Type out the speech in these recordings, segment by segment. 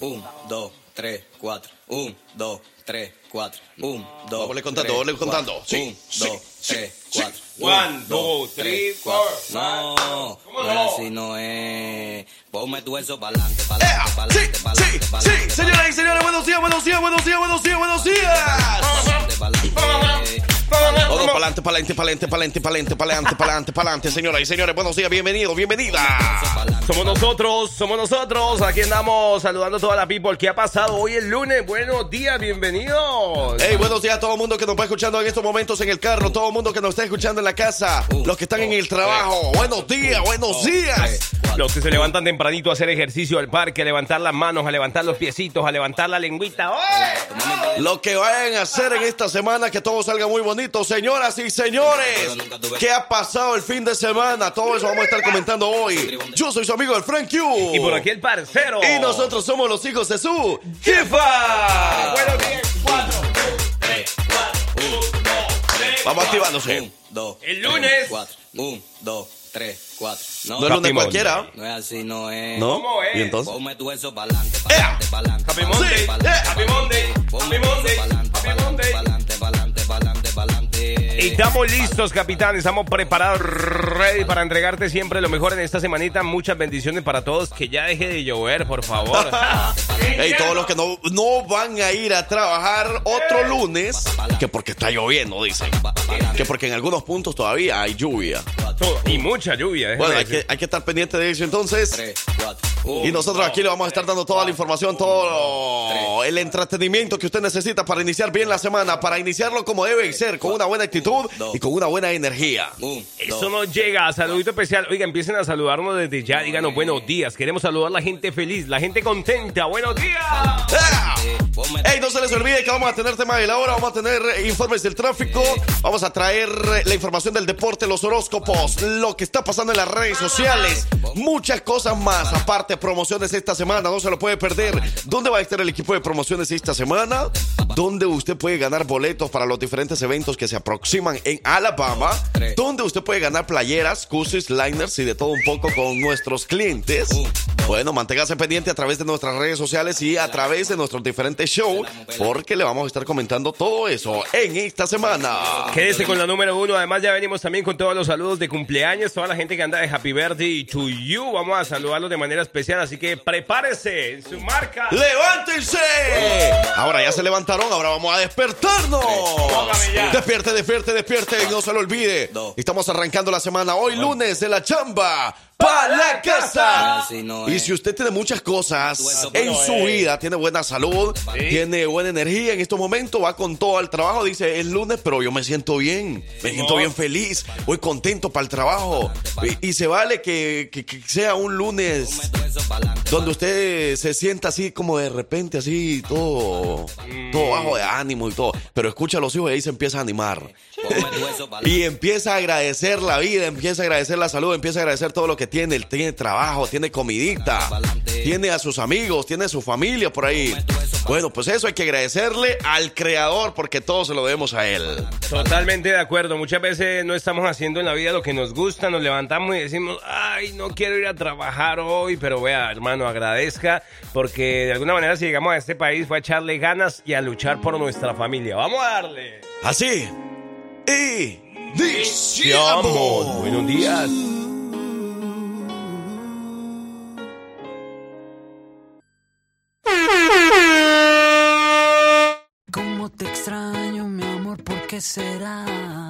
1, 2, 3, 4. 1, 2, 3, 4. 1, 2. Doble contando, doble contando. 1, 2, 3, 4. 1, 2, 3, 4. No, no así no es. Ponme tu eso para adelante, para adelante, para adelante. Sí, sí, sí, señoras y señores, buenos días, buenos días, buenos días, buenos días, buenos días. Todo pa'lante, pa'lante, pa'lante, pa'lante, pa'lante, pa'lante, pa'lante, pa'lante, señoras y señores, buenos días, bienvenidos, bienvenidas. Somos nosotros, somos nosotros. Aquí andamos saludando a toda la people. ¿Qué ha pasado hoy el lunes? Buenos días, bienvenidos. Hey, buenos días a todo el mundo que nos va escuchando en estos momentos en el carro, todo el mundo que nos está escuchando en la casa, los que están en el trabajo. Buenos días, buenos días. Los que se levantan tempranito a hacer ejercicio al parque, a levantar las manos, a levantar los piecitos, a levantar la lengüita. ¡Oye! Lo que vayan a hacer en esta semana, que todo salga muy bonito, señoras y señores. ¿Qué ha pasado el fin de semana? Todo eso vamos a estar comentando hoy. Yo soy su amigo el Frank Q. Y por aquí el parcero. Y nosotros somos los hijos de su jefa. Buenos días. Cuatro. Vamos activándose. Un, dos. El tres, lunes. Cuatro. Un, dos, tres, cuatro. No, No es lunes Happy cualquiera. no es así, no es. ¿No? ¿Cómo es? ¿Y entonces? Ponme tu eso pa'lante, ¡Ea! pa'lante, pa'lante. Happy Monday. Happy Monday. Happy Monday. Happy Monday. Estamos listos, capitán. Estamos preparados, ready para entregarte siempre lo mejor en esta semanita. Muchas bendiciones para todos. Que ya deje de llover, por favor. Hey, todos los que no, no van a ir a trabajar otro lunes, que porque está lloviendo, dicen. Que porque en algunos puntos todavía hay lluvia. y mucha lluvia. Bueno, hay que, hay que estar pendiente de eso entonces. Y nosotros aquí le vamos a estar dando toda la información, todo el entretenimiento que usted necesita para iniciar bien la semana, para iniciarlo como debe ser, con una buena actitud y con una buena energía. un, Eso dos. nos llega, saludito especial. Oiga, empiecen a saludarnos desde ya. Díganos buenos días. Queremos saludar a la gente feliz, la gente contenta. Buenos días. ¡Ah! Ponme tu Ey, no se les olvide que vamos a tener tema de la hora, vamos a tener informes del tráfico, vamos a traer la información del deporte, los horóscopos, lo que está pasando en las redes sociales, muchas cosas más. Aparte, promociones esta semana, no se lo puede perder. ¿Dónde va a estar el equipo de promociones esta semana? ¿Dónde usted puede ganar boletos para los diferentes eventos que se aproximan en Alabama? ¿Dónde usted puede ganar playeras, cursos, liners y de todo un poco con nuestros clientes? Bueno, manténgase pendiente a través de nuestras redes sociales y a través de nuestros diferentes shows, porque le vamos a estar comentando todo eso en esta semana. Quédese con la número uno. Además, ya venimos también con todos los saludos de cumpleaños. Toda la gente que anda de Happy Birthday to you. Vamos a saludarlos de manera especial. Así que prepárese en su marca. ¡Levántense! Ahora ya se levantaron, ahora vamos a despertarnos. Póngame ya. Despierte, despierte, despierte no se lo olvide. Estamos arrancando la semana hoy lunes de la chamba. ¡Pa la casa! Así no Y si usted tiene muchas cosas en su es. vida, tiene buena salud, tiene buena energía en estos momentos, va con todo al trabajo, dice, es lunes, pero yo me siento bien, me siento bien feliz, voy contento para el trabajo. Y, y se vale que, que- que sea un lunes donde usted se sienta así como de repente, así, todo, todo bajo de ánimo y todo. Pero escucha a los hijos y ahí se empieza a animar. Y empieza a agradecer la vida, empieza a agradecer la salud, empieza a agradecer todo lo que tiene. Él tiene trabajo, tiene comidita, tiene a sus amigos, tiene a su familia por ahí. Bueno, pues eso hay que agradecerle al creador porque todo se lo debemos a él. Totalmente de acuerdo. Muchas veces no estamos haciendo en la vida lo que nos gusta, nos levantamos y decimos, ay, no quiero ir a trabajar hoy, pero vea, hermano, agradezca, porque de alguna manera si llegamos a este país fue a echarle ganas y a luchar por nuestra familia. Vamos a darle. Así. Y... ¡Diciamo! Buenos días. Qué será?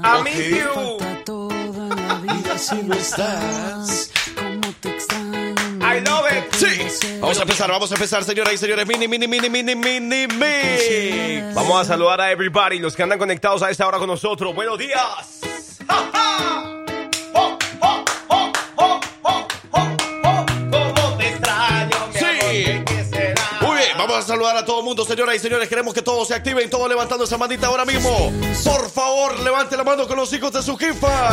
A mí. Falta todo en la vida si no estás. Cómo te extraño. I love it. ¿qué Sí, vamos a empezar, vamos a empezar, señoras y señores. Mini, mini, mini, mini, mini, mix. Vamos a saludar a everybody, los que andan conectados a esta hora con nosotros. Buenos días. ¡Ja, ja! Saludar a todo el mundo, señoras y señores. Queremos que todos se activen, todos levantando esa manita ahora mismo. Por favor, levante la mano con los hijos de su jefa.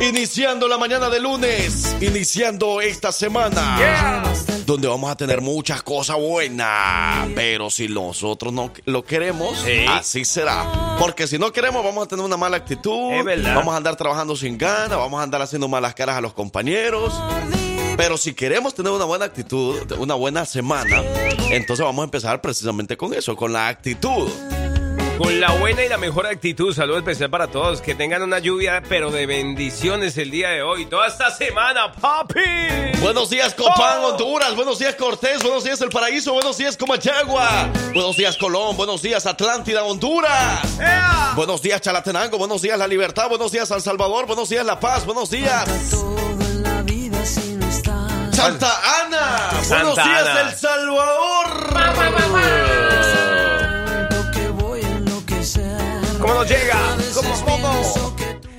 Iniciando la mañana de lunes, iniciando esta semana. Yeah. Donde vamos a tener muchas cosas buenas. Pero si nosotros no lo queremos, Sí. así será. Porque si no queremos, vamos a tener una mala actitud. Vamos a andar trabajando sin ganas, vamos a andar haciendo malas caras a los compañeros. Pero si queremos tener una buena actitud, una buena semana, entonces vamos a empezar precisamente con eso, con la actitud. Con la buena y la mejor actitud, saludo especial para todos. Que tengan una lluvia, pero de bendiciones el día de hoy. Toda esta semana, papi. Buenos días, Copán, Oh. Honduras. Buenos días, Cortés. Buenos días, El Paraíso. Buenos días, Comachagua. Buenos días, Colón. Buenos días, Atlántida, Honduras. Buenos días, Chalatenango. Buenos días, La Libertad. Buenos días, San Salvador. Buenos días, La Paz. Buenos días, Santa Ana. Buenos Santa días, Ana. El Salvador. Lo que voy a enloquecer. ¿Cómo nos llega? ¿Cómo, cómo?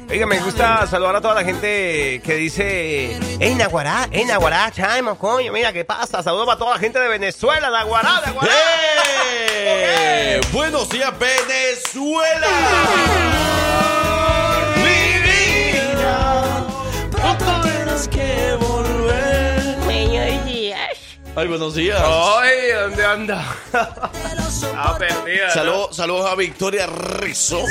Oiga, me gusta saludar a toda la gente que dice, ¡Ey, Naguará! ¡Ey, Naguará! ¡Chaimo, coño! Mira, ¿qué pasa? Saludos para toda la gente de Venezuela, Naguará, Naguará. ¡Eh! Buenos días, Venezuela. Ay, buenos días. ¡Ay, ¿dónde anda? Está perdida. ¿no? Saludos, saludos a Victoria Rizzo.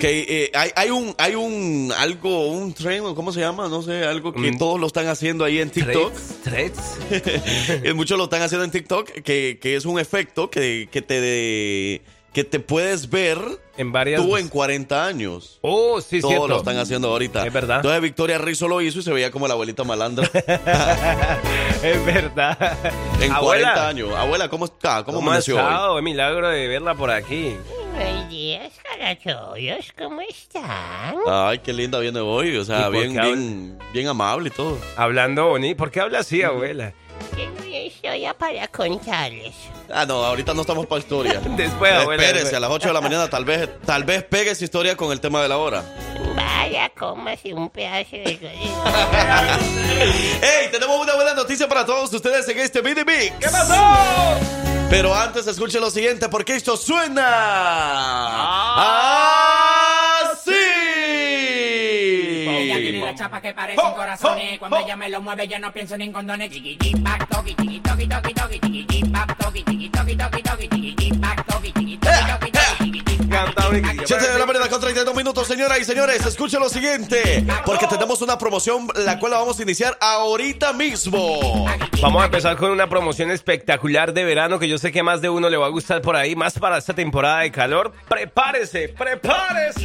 Que eh, hay, hay un, hay un, algo, un tren, o ¿cómo se llama? No sé, algo que Mm. todos lo están haciendo ahí en TikTok. ¿Threads? Eh, Muchos lo están haciendo en TikTok, que, que es un efecto que, que te de- que te puedes ver En varias... tú en 40 años. Oh, sí, Todos cierto. lo están haciendo ahorita. Es verdad. Entonces Victoria Rizzo lo hizo y se veía como la abuelita malandra es verdad. en Abuela, 40 años. Abuela, ¿cómo está? ¿Cómo, ¿Cómo amaneció hoy? Es milagro de verla por aquí. Buenos días, carachos. ¿Cómo están? Ay, qué linda viene hoy. O ¿Y sea, bien, bien, bien amable y todo. Hablando bonito. ¿Por qué habla así, abuela? Tengo historia para contarles. Ah, no, ahorita no estamos para historia. Después, abuela. Espérese, después. a las 8 de la mañana tal vez, tal vez pegue esa historia con el tema de la hora. Vaya, cómase un pedazo de. ¡Ey! Tenemos una buena noticia para todos ustedes en este Mini Mix. ¿Qué pasó? Pero antes escuchen lo siguiente porque esto suena Ella tiene la así. chapa que parecen corazones. Cuando ella me lo mueve, ya no pienso ni en condones. Chiqui, chiqui, pac, toqui, chiqui, toqui, toqui, toqui, chiqui, chiqui, pac, toqui, chiqui, toqui, toqui, toqui, chiqui, Siete de la mañana con 32 minutos, señoras y señores. Escuchen lo siguiente, porque tenemos una promoción la cual la vamos a iniciar ahorita mismo. Vamos a empezar con una promoción espectacular de verano que yo sé que más de uno le va a gustar por ahí, más para esta temporada de calor. Prepárese, prepárese.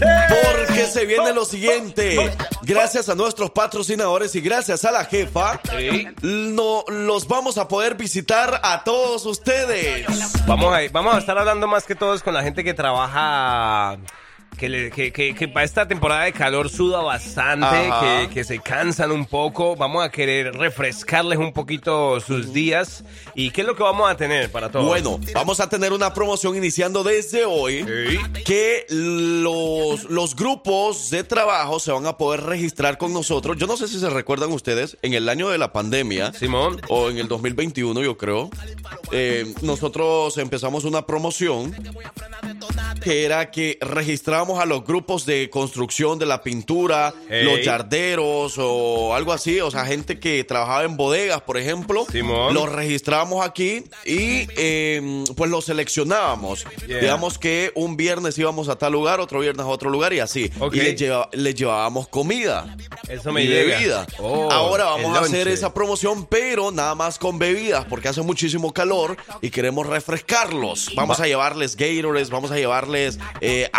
Porque se viene lo siguiente. Gracias a nuestros patrocinadores y gracias a la jefa, Sí. no, los vamos a poder visitar a todos ustedes. Vamos a, vamos a estar hablando más que todos con la gente que trabaja. a Que, le- que, que- que para esta temporada de calor suda bastante, que, que se cansan un poco. Vamos a querer refrescarles un poquito sus días. ¿Y qué es lo que vamos a tener para todos? Bueno, vamos a tener una promoción iniciando desde hoy que los, los grupos de trabajo se van a poder registrar con nosotros. Yo no sé si se recuerdan ustedes, en el año de la pandemia, Simón. o en el 2021 yo creo, eh, nosotros empezamos una promoción que era que a los grupos de construcción de la pintura, Hey. los yarderos o algo así, o sea, gente que trabajaba en bodegas, por ejemplo, Simón. los registrábamos aquí y eh, pues los seleccionábamos. Yeah. Digamos que un viernes íbamos a tal lugar, otro viernes a otro lugar y así. Ok. Y les, lleva- les llevábamos comida Eso me y llega. bebida. Oh, Ahora vamos a hacer esa promoción, pero nada más con bebidas, porque hace muchísimo calor y queremos refrescarlos. Vamos a llevarles Gatorades, vamos a llevarles eh,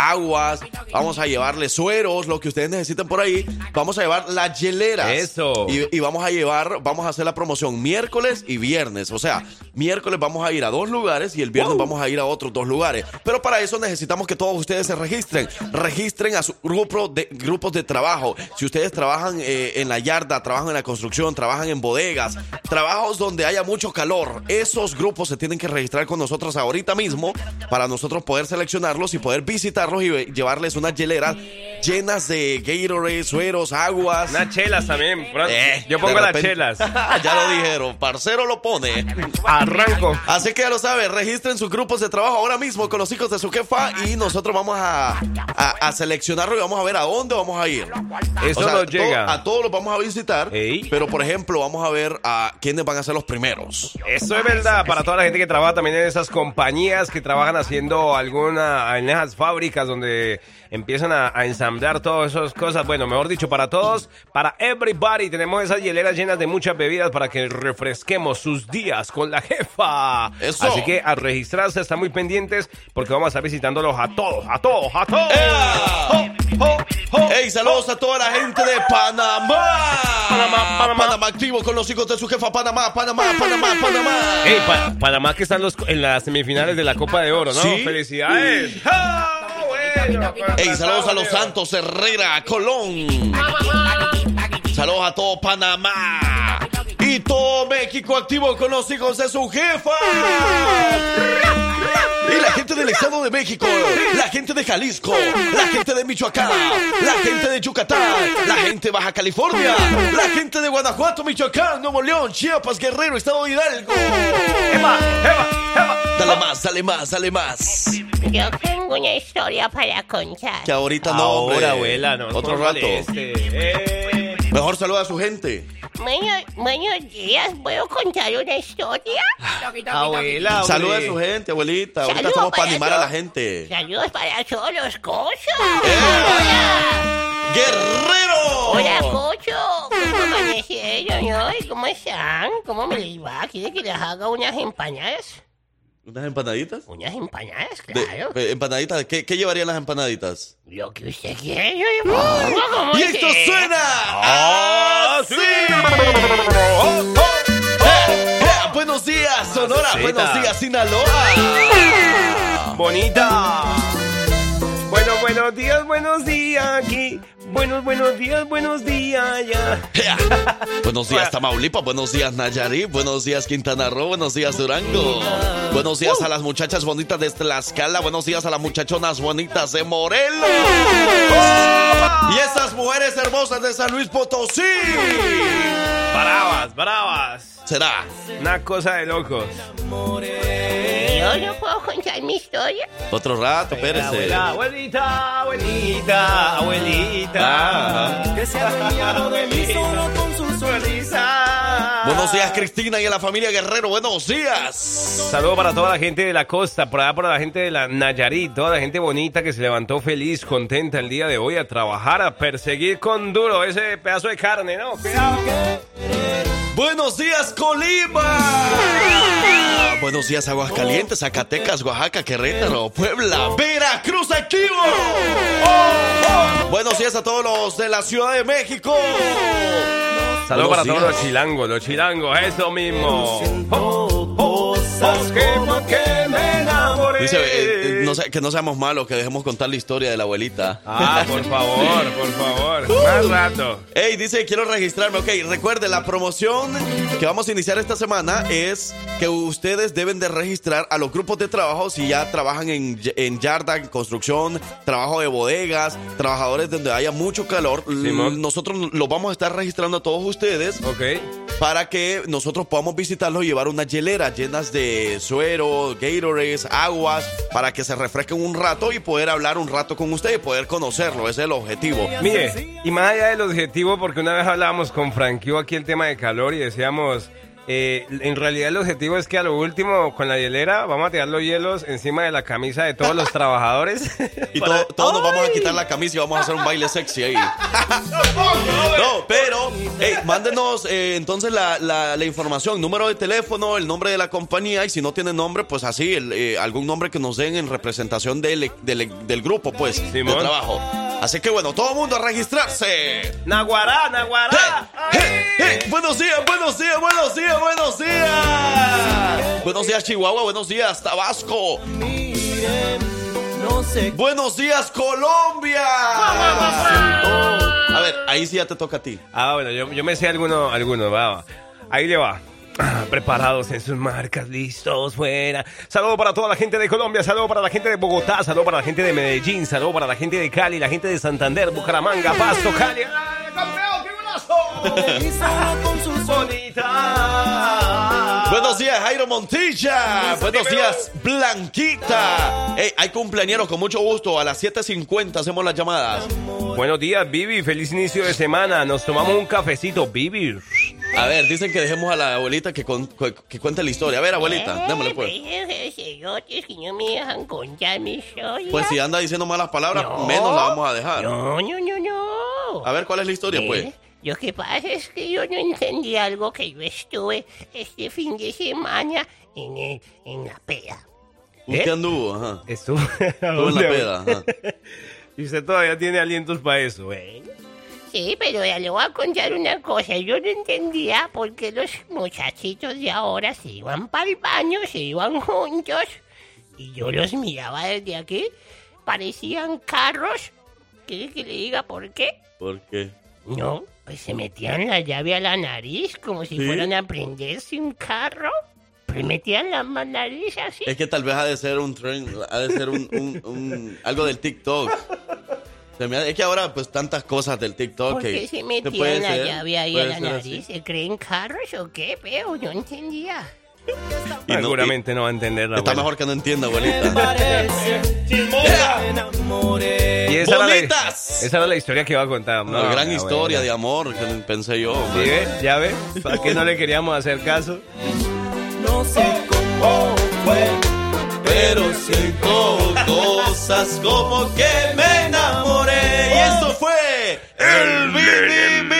vamos a llevarles sueros, lo que ustedes necesiten por ahí. Vamos a llevar las hieleras. Eso. Y, y vamos a llevar, vamos a hacer la promoción miércoles y viernes. O sea, miércoles vamos a ir a dos lugares y el viernes vamos a ir a otros dos lugares. Pero para eso necesitamos que todos ustedes se registren. Registren a su grupo de grupos de trabajo. Si ustedes trabajan eh, en la yarda, trabajan en la construcción, trabajan en bodegas, trabajos donde haya mucho calor, esos grupos se tienen que registrar con nosotros ahorita mismo para nosotros poder seleccionarlos y poder visitarlos y ve- llevarles unas hieleras llenas de Gatorade, sueros, aguas. Unas chelas también. Eh, Yo pongo las chelas. ya lo dijeron, parcero lo pone. Arranco. Así que ya lo saben, registren sus grupos de trabajo ahora mismo con los hijos de su jefa y nosotros vamos a, a, a seleccionarlo y vamos a ver a dónde vamos a ir. Eso O sea, nos to- llega. a todos los vamos a visitar, Ey. pero por ejemplo vamos a ver a quiénes van a ser los primeros. Eso es verdad para toda la gente que trabaja también en esas compañías que trabajan haciendo alguna en esas fábricas donde empiezan a, a ensamblar todas esas cosas. Bueno, mejor dicho, para todos, para everybody, tenemos esas hieleras llenas de muchas bebidas para que refresquemos sus días con la jefa. Eso. Así que a registrarse, están muy pendientes porque vamos a estar visitándolos a todos, a todos, a todos. ¡Ea! ¡Ey, saludos a toda la gente de Panamá! Panamá, Panamá. Panamá activo con los hijos de su jefa Panamá, Panamá, Panamá, Panamá. Ey, pa- Panamá que están los, en las semifinales de la Copa de Oro, ¿no? Sí. ¡Felicidades! ¡Ah, bueno! Ey, saludos a los Santos Herrera, Colón. Saludos a todo Panamá. Y todo México activo con los hijos de su jefa. Y la gente del Estado de México, la gente de Jalisco, la gente de Michoacán, la gente de Yucatán, la gente de Baja California, la gente de Guanajuato, Michoacán, Nuevo León, Chiapas, Guerrero, Estado de Hidalgo. ¡Eva, Eva, Eva! Dale más, dale más, dale más. Yo tengo una historia para contar. Que ahorita no, hombre. Ahora, abuela, no. Otro rato. Eh. Mejor saluda a su gente. Bueno, buenos días, ¿puedo contar una historia? Abuela, Saluda a su gente, abuelita. Ahorita Saludos estamos para para animar a la todos. gente. Saludos para todos los cochos. ¡Eh! Hola. ¡Guerrero! Hola, cocho. ¿Cómo amanecieron hoy? ¿Cómo están? ¿Cómo me les va? ¿Quiere que les haga unas empanadas? ¿Unas empanaditas? Unas empanadas, claro. eh, ¿Empanaditas? ¿Qué, ¿Qué llevarían las empanaditas? Lo que usted yo como ¡Y esto suena! ¡Ah, así! sí! ¡Eh, eh! ¡Buenos días, Sonora! ¡Buenos días, Sinaloa! Bonita. Bueno, buenos días, buenos días aquí. Buenos, buenos días, buenos días allá. Buenos días, Tamaulipas. Buenos días, Nayarit. Buenos días, Quintana Roo. Buenos días, Durango. Buenos días a las muchachas bonitas de Tlaxcala. Buenos días a las muchachonas bonitas de Morelos. Y esas mujeres hermosas de San Luis Potosí. Bravas, bravas. Será. Una cosa de locos. Yo no puedo contar mi historia. Otro rato, espérese. Abuela, abuelita, abuelita, abuelita. Ah. Que se ha adueñado de mí solo con su sonrisa. Buenos días, Cristina y a la familia Guerrero. Buenos días. Saludo para toda la gente de la costa, por allá para la gente de la Nayarit, toda la gente bonita que se levantó feliz, contenta el día de hoy a trabajar, a perseguir con duro ese pedazo de carne, ¿no? Cuidado. Buenos días, Colima. Buenos días, Aguascalientes, Zacatecas, Oaxaca, Querétaro, Puebla, Veracruz, activo. Buenos días a todos los de la Ciudad de México. Saludos para todos los chilangos, los chilangos, eso mismo. Que me enamoré. Dice eh, no que no seamos malos, que dejemos contar la historia de la abuelita. Ah, por favor, por favor, más rato. Hey, dice, quiero registrarme. Ok, recuerde, la promoción que vamos a iniciar esta semana es que ustedes deben de registrar a los grupos de trabajo si ya trabajan en, en yarda, en construcción, trabajo de bodegas, trabajadores donde haya mucho calor. Nosotros los vamos a estar registrando a todos ustedes Ok. Para que nosotros podamos visitarlos y llevar unas hieleras llenas de suero, Gatorades, aguas, para que se refresquen un rato y poder hablar un rato con ustedes y poder conocerlo. Ese es el objetivo. Mire, y más allá del objetivo, porque una vez hablábamos con Frankie aquí el tema de calor y decíamos, eh, en realidad el objetivo es que a lo último, con la hielera, vamos a tirar los hielos encima de la camisa de todos los trabajadores. Y todo- todos nos vamos a quitar la camisa y vamos a hacer un baile sexy ahí. No, pero, hey, mándenos eh, entonces la, la- la información, número de teléfono, el nombre de la compañía y si no tienen nombre, pues así, el, eh, algún nombre que nos den en representación del, del, del grupo, pues, Simón. de trabajo. Así que bueno, todo el mundo a registrarse. Naguará, Naguará. Buenos días, buenos días, buenos días, buenos días. Buenos días, Chihuahua, buenos días, Tabasco. Buenos días, Colombia. A ver, ahí sí ya te toca a ti. Ah, bueno, yo, yo me sé alguno, alguno, va, va. Ahí le va. Ah, Preparados en sus marcas, listos, fuera. Saludo para toda la gente de Colombia, saludo para la gente de Bogotá, saludo para la gente de Medellín, saludo para la gente de Cali, la gente de Santander, Bucaramanga, Pasto, Cali. Buenos días, Jairo Montilla. Buenos días, Blanquita. Hey, hay cumpleañeros con mucho gusto. A las 7.50 hacemos las llamadas. Buenos días, Vivi. Feliz inicio de semana. Nos tomamos un cafecito, Vivi. A ver, dicen que dejemos a la abuelita que, con- que, que cuente la historia. A ver, abuelita, démosle pues. Esos cerotes que no me dejan contar mi historia. Pues si anda diciendo malas palabras, No. menos la vamos a dejar. No, no, no, no. A ver, ¿cuál es la historia, pues? ¿Eh? Lo que pasa es que yo no entendí algo que yo estuve este fin de semana en, el, en la peda. ¿Usted anduvo? Ajá. Estuvo, Estuvo en la peda, ajá. Y usted todavía tiene alientos para eso, ¿eh? Sí, pero ya le voy a contar una cosa. Yo no entendía por qué los muchachitos de ahora se iban para el baño, se iban juntos. Y yo los miraba desde aquí. Parecían carros. ¿Quiere que le diga por qué? ¿Por qué? No, pues se metían la llave a la nariz como si ¿Sí? fueran a prenderse un carro. Pues metían la nariz así. Es que tal vez ha de ser un tren, ha de ser un, un- un- algo del TikTok. Se me es que ahora, pues, tantas cosas del TikTok ¿Por que... qué se metían la ser, llave ahí a puede la ser así. nariz? ¿Se creen carros o qué? Pero no entendía. Y no- Seguramente no va a entender la Está abuela. mejor que no entienda, abuelita. Y esa era, la, esa era la historia que iba a contar. Una No, gran la historia de abuela. amor, que pensé yo. ¿Sí ve? ¿Ya ve? ¿Para qué no le queríamos hacer caso? No sé cómo fue, Pero siento cosas como que me enamoré. Y esto fue el BBB.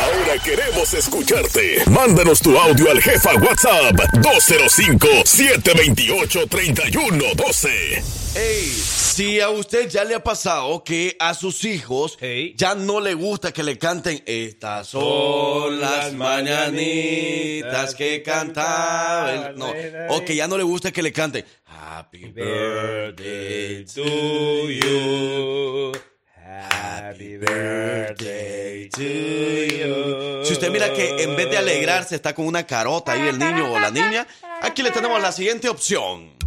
Ahora queremos escucharte. Mándanos tu audio al jefa WhatsApp 205-728-3112. Ey, si a usted ya le ha pasado que a sus hijos ya no le gusta que le canten estas son las mañanitas que cantaba el-". no, o que ya no le gusta que le canten Happy birthday to you Happy birthday to you. Si usted mira que en vez de alegrarse está con una carota ahí el niño o la niña, aquí le tenemos la siguiente opción.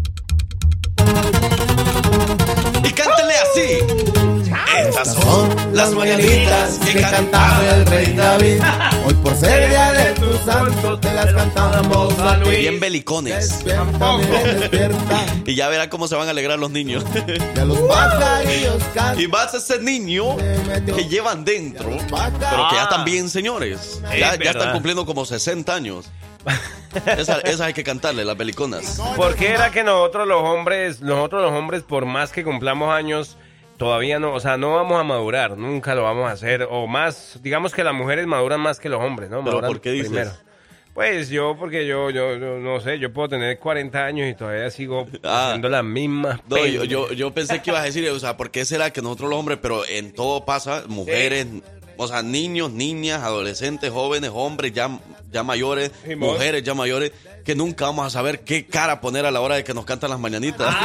Y cántele así. Estas son las mañanitas que cantaba el rey David. Hoy por ser día de tu santo te las cantamos a Luis. Bien belicones. Despierta, miren, despierta. Y ya verá cómo se van a alegrar los niños. Ya los pajarillos cantan. Y vas a ese niño que llevan dentro, pero que ya están bien señores. Es Ya, están cumpliendo como 60 años. Esas esa hay que cantarle, las beliconas. ¿Por qué era que nosotros los hombres, nosotros los hombres, por más que cumplamos años, todavía no, o sea, no vamos a madurar, nunca lo vamos a hacer, o más, digamos que las mujeres maduran más que los hombres, ¿no? ¿Pero por qué dices? primero. Pues yo, porque yo, yo, yo no sé, yo puedo tener 40 años y todavía sigo Ah. haciendo las mismas. No, yo, yo, yo pensé que ibas a decir, o sea, ¿por qué será que nosotros los hombres, pero en todo pasa, mujeres, o sea, niños, niñas, adolescentes, jóvenes, hombres ya, ya mayores, mujeres ya mayores, que nunca vamos a saber qué cara poner a la hora de que nos cantan las mañanitas?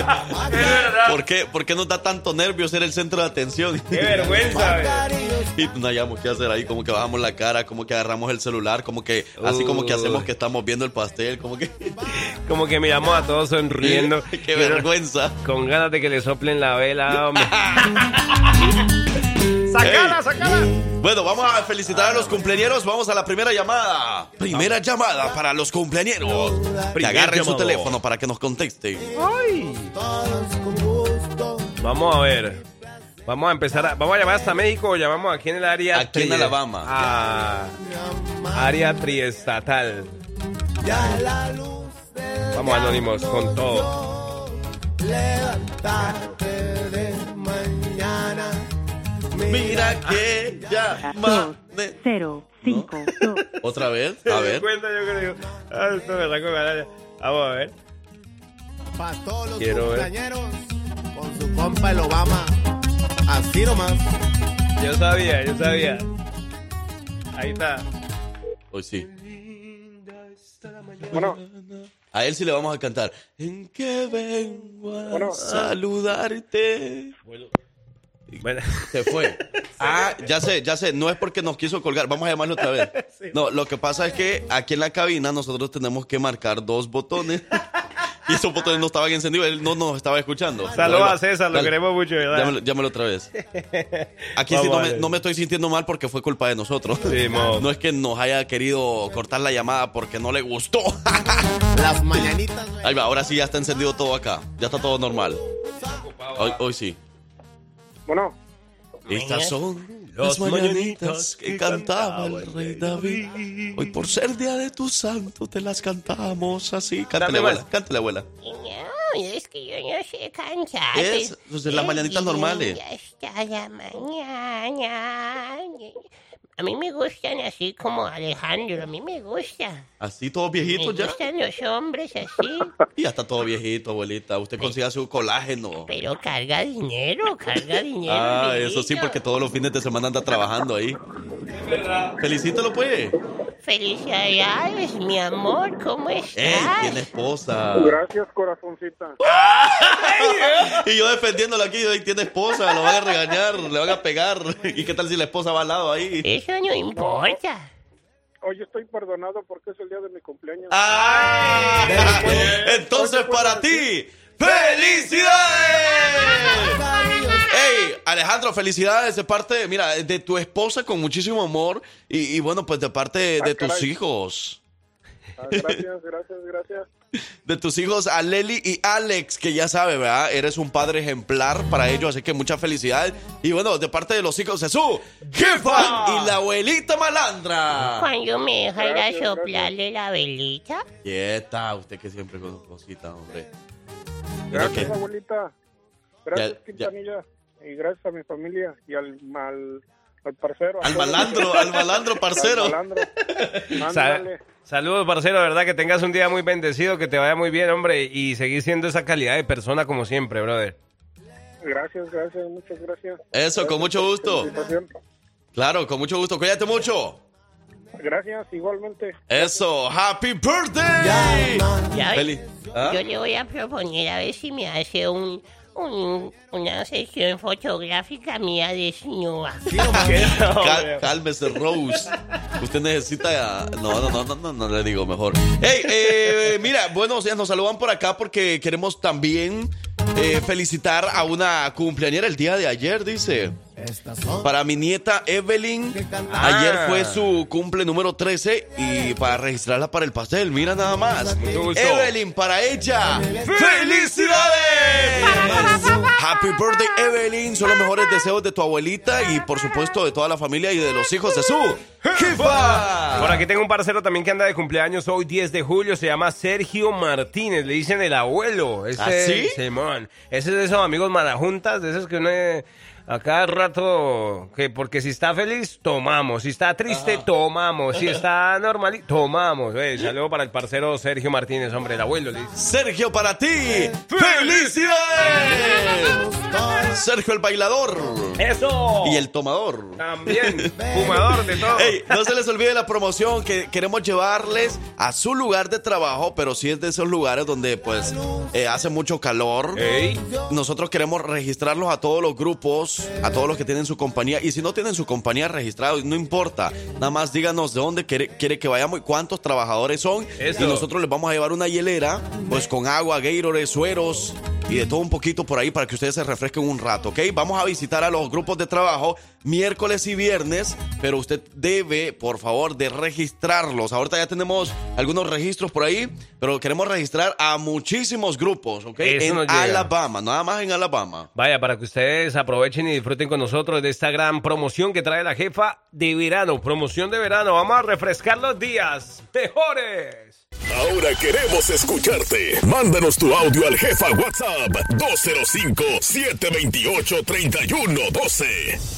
¿Por, qué, ¿Por qué nos da tanto nervio ser el centro de atención? Qué vergüenza, ve. Y no hayamos qué hacer ahí, como que bajamos la cara, como que agarramos el celular, como que, así como que hacemos que estamos viendo el pastel, como que... Como que miramos a todos sonriendo. qué vergüenza. Con ganas de que le soplen la vela, hombre. ¡Sacala, sacala! Bueno, vamos a felicitar a los cumpleañeros. Vamos a la primera llamada. Primera llamada para los cumpleañeros. Que agarren su teléfono para que nos contesten. Vamos a ver. Vamos a empezar a, vamos a llamar hasta México o llamamos aquí en el área Aquí en Alabama. a área triestatal. Vamos anónimos con todo. Levantarte de mañana. Mira que llama. de- 0, 5, 2. ¿Otra vez? A ver. cuenta, yo creo. Ah, esto me sacó ganancia. Vamos a ver. Para todos los Quiero ver. con su compa el Obama. Así nomás. Yo sabía, yo sabía. Ahí está. Hoy sí. Bueno, A él sí le vamos a cantar. En que vengo a Bueno. saludarte. Bueno, Se fue. Ah, ya sé, ya sé. No es porque nos quiso colgar. Vamos a llamarlo otra vez. No, lo que pasa es que aquí en la cabina nosotros tenemos que marcar dos botones. Y esos botones no estaban encendidos, él no nos estaba escuchando. Saludos a César, lo queremos mucho, ¿verdad? Llámelo, llámelo otra vez. Aquí sí no me, ver. no me estoy sintiendo mal porque fue culpa de nosotros. Sí, no es que nos haya querido cortar la llamada porque no le gustó. Las mañanitas. Ahí va, ahora sí ya está encendido todo acá. Ya está todo normal. Hoy, hoy sí. Bueno, Estas son Las mañanitas que cantaba el rey David. Hoy por ser día de tu santo te las cantamos así. Cántale, abuela. Cántale, abuela. No, es que yo no sé cantar. Es, pues, de las mañanitas normales. Ya está la mañana. A mí me gustan así como Alejandro, a mí me gusta. Así todos Me viejitos ya. gustan los hombres así, Y ya está todo viejito, abuelita. Usted consiga su colágeno. pero carga dinero, carga dinero. Ah, eso sí, porque todos los fines de semana anda trabajando ahí. Felicítalo, pues. Felicidades, mi amor, ¿cómo estás? Ey, tiene esposa. gracias, corazoncita. Y yo defendiéndolo aquí, ey, tiene esposa, lo van a regañar, le van a pegar. ¿Y qué tal si la esposa va al lado ahí? Eso no importa. Hoy estoy perdonado porque es el día de mi cumpleaños. ¡Ah! Entonces para ti, ¡felicidades! Ey, Alejandro, felicidades de parte, mira, de tu esposa con muchísimo amor y, y bueno, pues de parte de, de tus hijos. Ah, gracias, gracias, gracias. De tus hijos, a Leli y Alex, que ya sabe, ¿verdad? Eres un padre ejemplar para ellos, así que muchas felicidades. Y bueno, de parte de los hijos de su jefa y la abuelita malandra. Cuando me deja ir a Gracias, soplarle la velita, Quieta, usted que siempre con cositas, hombre. Gracias, abuelita. Gracias, Ya- ya. Quintanilla. Y gracias a mi familia y al, al, al parcero. Al malandro, al malandro parcero. Al malandro. Saludos, parcero, verdad que tengas un día muy bendecido, que te vaya muy bien, hombre, y seguir siendo esa calidad de persona como siempre, brother. Gracias, gracias, muchas gracias. Eso, con mucho gusto. Claro, con mucho gusto. Cuídate mucho. Gracias, igualmente. Eso, happy birthday. ya ves, Feliz. ¿Ah? yo le voy a proponer a ver si me hace un, un- una sesión fotográfica mía desnuda. Cal- cálmese, Rose. Usted necesita. No, no, no, no, no, no le digo mejor. Hey, eh, mira, buenos días. Nos saludan por acá porque queremos también eh, felicitar a una cumpleañera el día de ayer, dice. Para mi nieta Evelyn, ayer fue su cumple número 13 y para registrarla para el pastel, mira nada más. Evelyn, para ella, ¡felicidades! Happy birthday, Evelyn. Son los mejores deseos de tu abuelita y por supuesto de toda la familia y de los hijos de su jefa. Por aquí tengo un parcero también que anda de cumpleaños hoy 10 de julio, se llama Sergio Martínez, le dicen el abuelo. Ese, ¿Ah, sí? Simón. Ese es de esos amigos marajuntas, de esos que uno eh, a cada rato, que porque si está feliz, tomamos, si está triste, tomamos, si está normal, tomamos. Eh, saludo para el parcero Sergio Martínez, hombre, el abuelo dice. Sergio, para ti, ¡felicidades! Sergio el bailador ¡Eso! y el tomador. También, fumador de todo. Ey, no se les olvide la promoción que queremos llevarles a su lugar de trabajo, pero sí es de esos lugares donde pues eh, hace mucho calor. Ey. Nosotros queremos registrarlos a todos los grupos, a todos los que tienen su compañía. Y si no tienen su compañía registrada, no importa. Nada más díganos de dónde quiere, quiere que vayamos y cuántos trabajadores son. Eso. Y nosotros les vamos a llevar una hielera, pues con agua, Gatorade, sueros y de todo un poquito por ahí para que ustedes se refresquen un rato, ¿ok? Vamos a visitar a los grupos de trabajo miércoles y viernes, pero usted debe, por favor, de registrarlos. Ahorita ya tenemos algunos registros por ahí, pero queremos registrar a muchísimos grupos, ¿ok? Eso en. Alabama, nada más en Alabama. Vaya, para que ustedes aprovechen y disfruten con nosotros de esta gran promoción que trae la jefa de verano. Promoción de verano. Vamos a refrescar los días mejores. Ahora queremos escucharte. Mándanos tu audio al jefa WhatsApp 205-728-3112.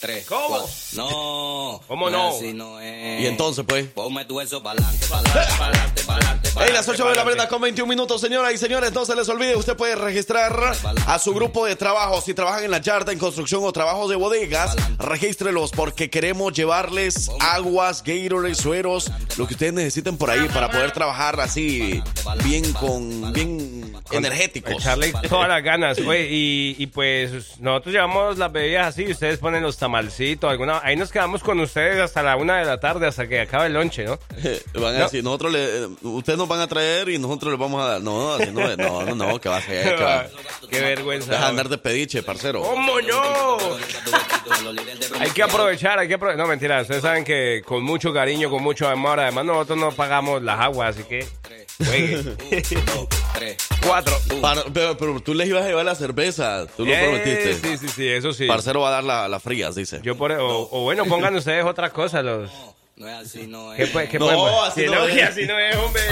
3, ¿Cómo? 4. No, ¿Cómo no? Así no es. Y entonces, pues. Ponme tu eso pa'lante, pa'lante, pa'lante, pa'lante. Hey, las 8 de la mañana con 21 minutos, señoras y señores. No se les olvide, usted puede registrar a su grupo de trabajo. Si trabajan en la yarda, en construcción o trabajos de bodegas, regístrelos porque queremos llevarles aguas, Gatorade, sueros, lo que ustedes necesiten por ahí para poder trabajar así bien con bien energéticos. Echarle todas las ganas, güey. Y, y pues nosotros llevamos las bebidas así y ustedes ponen los tamalcitos. Alguna, ahí nos quedamos con ustedes hasta la una de la tarde, hasta que acabe el lonche, ¿no? Van a No. decir, nosotros le, ustedes nos van a traer y nosotros les vamos a dar. No, así no, es. no, no, no, que va a ser, que va. Qué vergüenza. Deja de andar de pediche, parcero. ¿Cómo no? Hay que aprovechar, hay que aprovechar. No, mentira, ustedes saben que con mucho cariño, con mucho amor, además nosotros no pagamos las aguas, así que juegue. Cuatro. Para- pero, pero tú les ibas a llevar la cerveza, tú lo Eh, prometiste. Sí, sí, sí, eso sí. Parcero va a dar la- las frías, dice. Yo por, o, o bueno, pongan ustedes otra cosa, los... No es así, no ¿Qué, es. pues- qué No, así Sí, no es. así no es, hombre.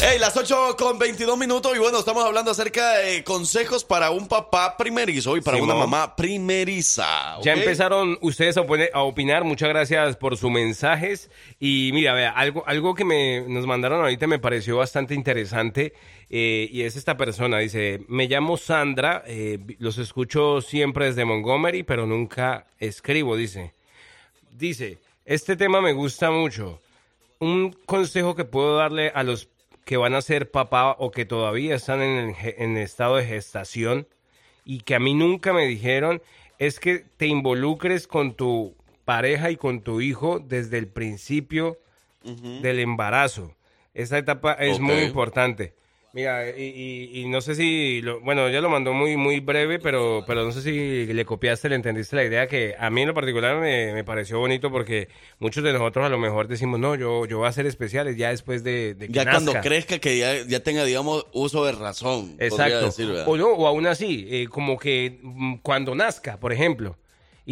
Hey, las 8 con 22 minutos y bueno, estamos hablando acerca de consejos para un papá primerizo y para una mamá primeriza. Ya empezaron ustedes a, opone- a opinar. Muchas gracias por sus mensajes. Y mira, vea, algo, algo que me, nos mandaron ahorita me pareció bastante interesante. eh, y es esta persona. Dice, me llamo Sandra, eh, los escucho siempre desde Montgomery, pero nunca escribo, dice. Dice, este tema me gusta mucho. Un consejo que puedo darle a los que van a ser papá o que todavía están en, el estado de gestación y que a mí nunca me dijeron es que te involucres con tu pareja y con tu hijo desde el principio del embarazo. Esa etapa es muy importante. Mira, y, y- y no sé si, lo- bueno, ya lo mandó muy muy breve, pero, pero no sé si le copiaste, le entendiste la idea que a mí en lo particular me, me pareció bonito porque muchos de nosotros a lo mejor decimos, no, yo, yo voy a hacer especiales ya después de, de que Ya cuando nazca". crezca que ya, ya tenga, digamos, uso de razón. Exacto. o no, o aún así, eh, como que mm, cuando nazca, por ejemplo,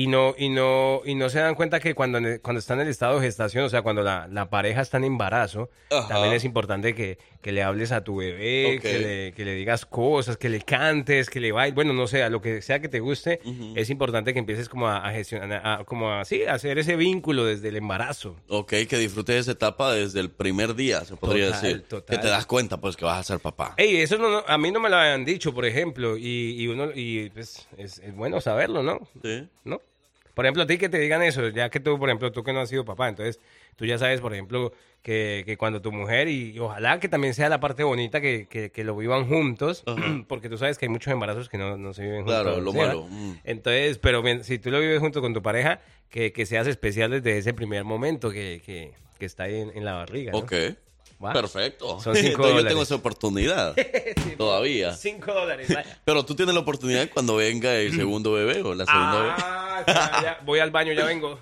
y no, y no, y no se dan cuenta que cuando, cuando está en el estado de gestación, o sea, cuando la, la pareja está en embarazo, Ajá. también es importante que, que le hables a tu bebé, que, le, que le digas cosas, que le cantes, que le bailes, bueno, no sé, a lo que sea que te guste, es importante que empieces como a, a gestionar, a- como así, a hacer ese vínculo desde el embarazo. Ok, que disfrutes esa etapa desde el primer día, se podría Total, decir. total. Que te das cuenta, pues, que vas a ser papá. Ey, eso no, no- a mí no me lo habían dicho, por ejemplo, y, y uno, y pues, es, es bueno saberlo, ¿no? Sí. ¿no? Por ejemplo, a ti que te digan eso, ya que tú, por ejemplo, tú que no has sido papá, entonces tú ya sabes, por ejemplo, que, que cuando tu mujer, y, y ojalá que también sea la parte bonita, que, que, que lo vivan juntos, porque tú sabes que hay muchos embarazos que no, no se viven juntos. Claro, lo ¿sí, malo. Mm. Entonces, pero si tú lo vives junto con tu pareja, que, que seas especial desde ese primer momento que, que, que está ahí en, en la barriga. ¿no? Ok. Perfecto. Son cinco Entonces yo dólares. tengo esa oportunidad. Todavía. Cinco dólares. vaya. Pero tú tienes la oportunidad cuando venga el segundo bebé o la segunda bebé. Ah, ya, ya, voy al baño, ya vengo.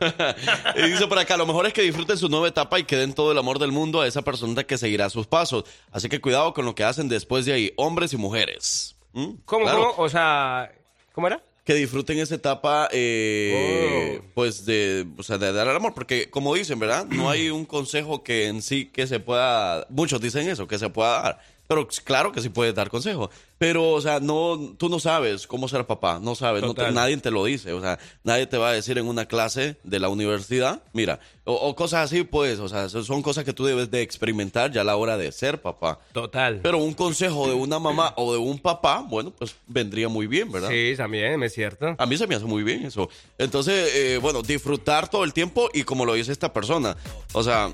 Y dice por acá, lo mejor es que disfruten su nueva etapa y que den todo el amor del mundo a esa persona que seguirá sus pasos. Así que cuidado con lo que hacen después de ahí, hombres y mujeres. ¿Mm? ¿Cómo, Claro. cómo? O sea, ¿cómo era? Que disfruten esa etapa, eh, Oh. pues, de, o sea, de dar el amor. Porque, como dicen, ¿verdad? No hay un consejo que en sí que se pueda... Muchos dicen eso, que se pueda dar. Pero claro que sí puedes dar consejo. Pero, o sea, no, tú no sabes cómo ser papá. No sabes. no te- nadie te lo dice. O sea, nadie te va a decir en una clase de la universidad, mira, o, o cosas así, pues, o sea, son cosas que tú debes de experimentar ya a la hora de ser papá. Total. Pero un consejo de una mamá o de un papá, bueno, pues vendría muy bien, ¿verdad? Sí, también, es cierto. A mí se me hace muy bien eso. Entonces, eh, bueno, disfrutar todo el tiempo y como lo dice esta persona, o sea,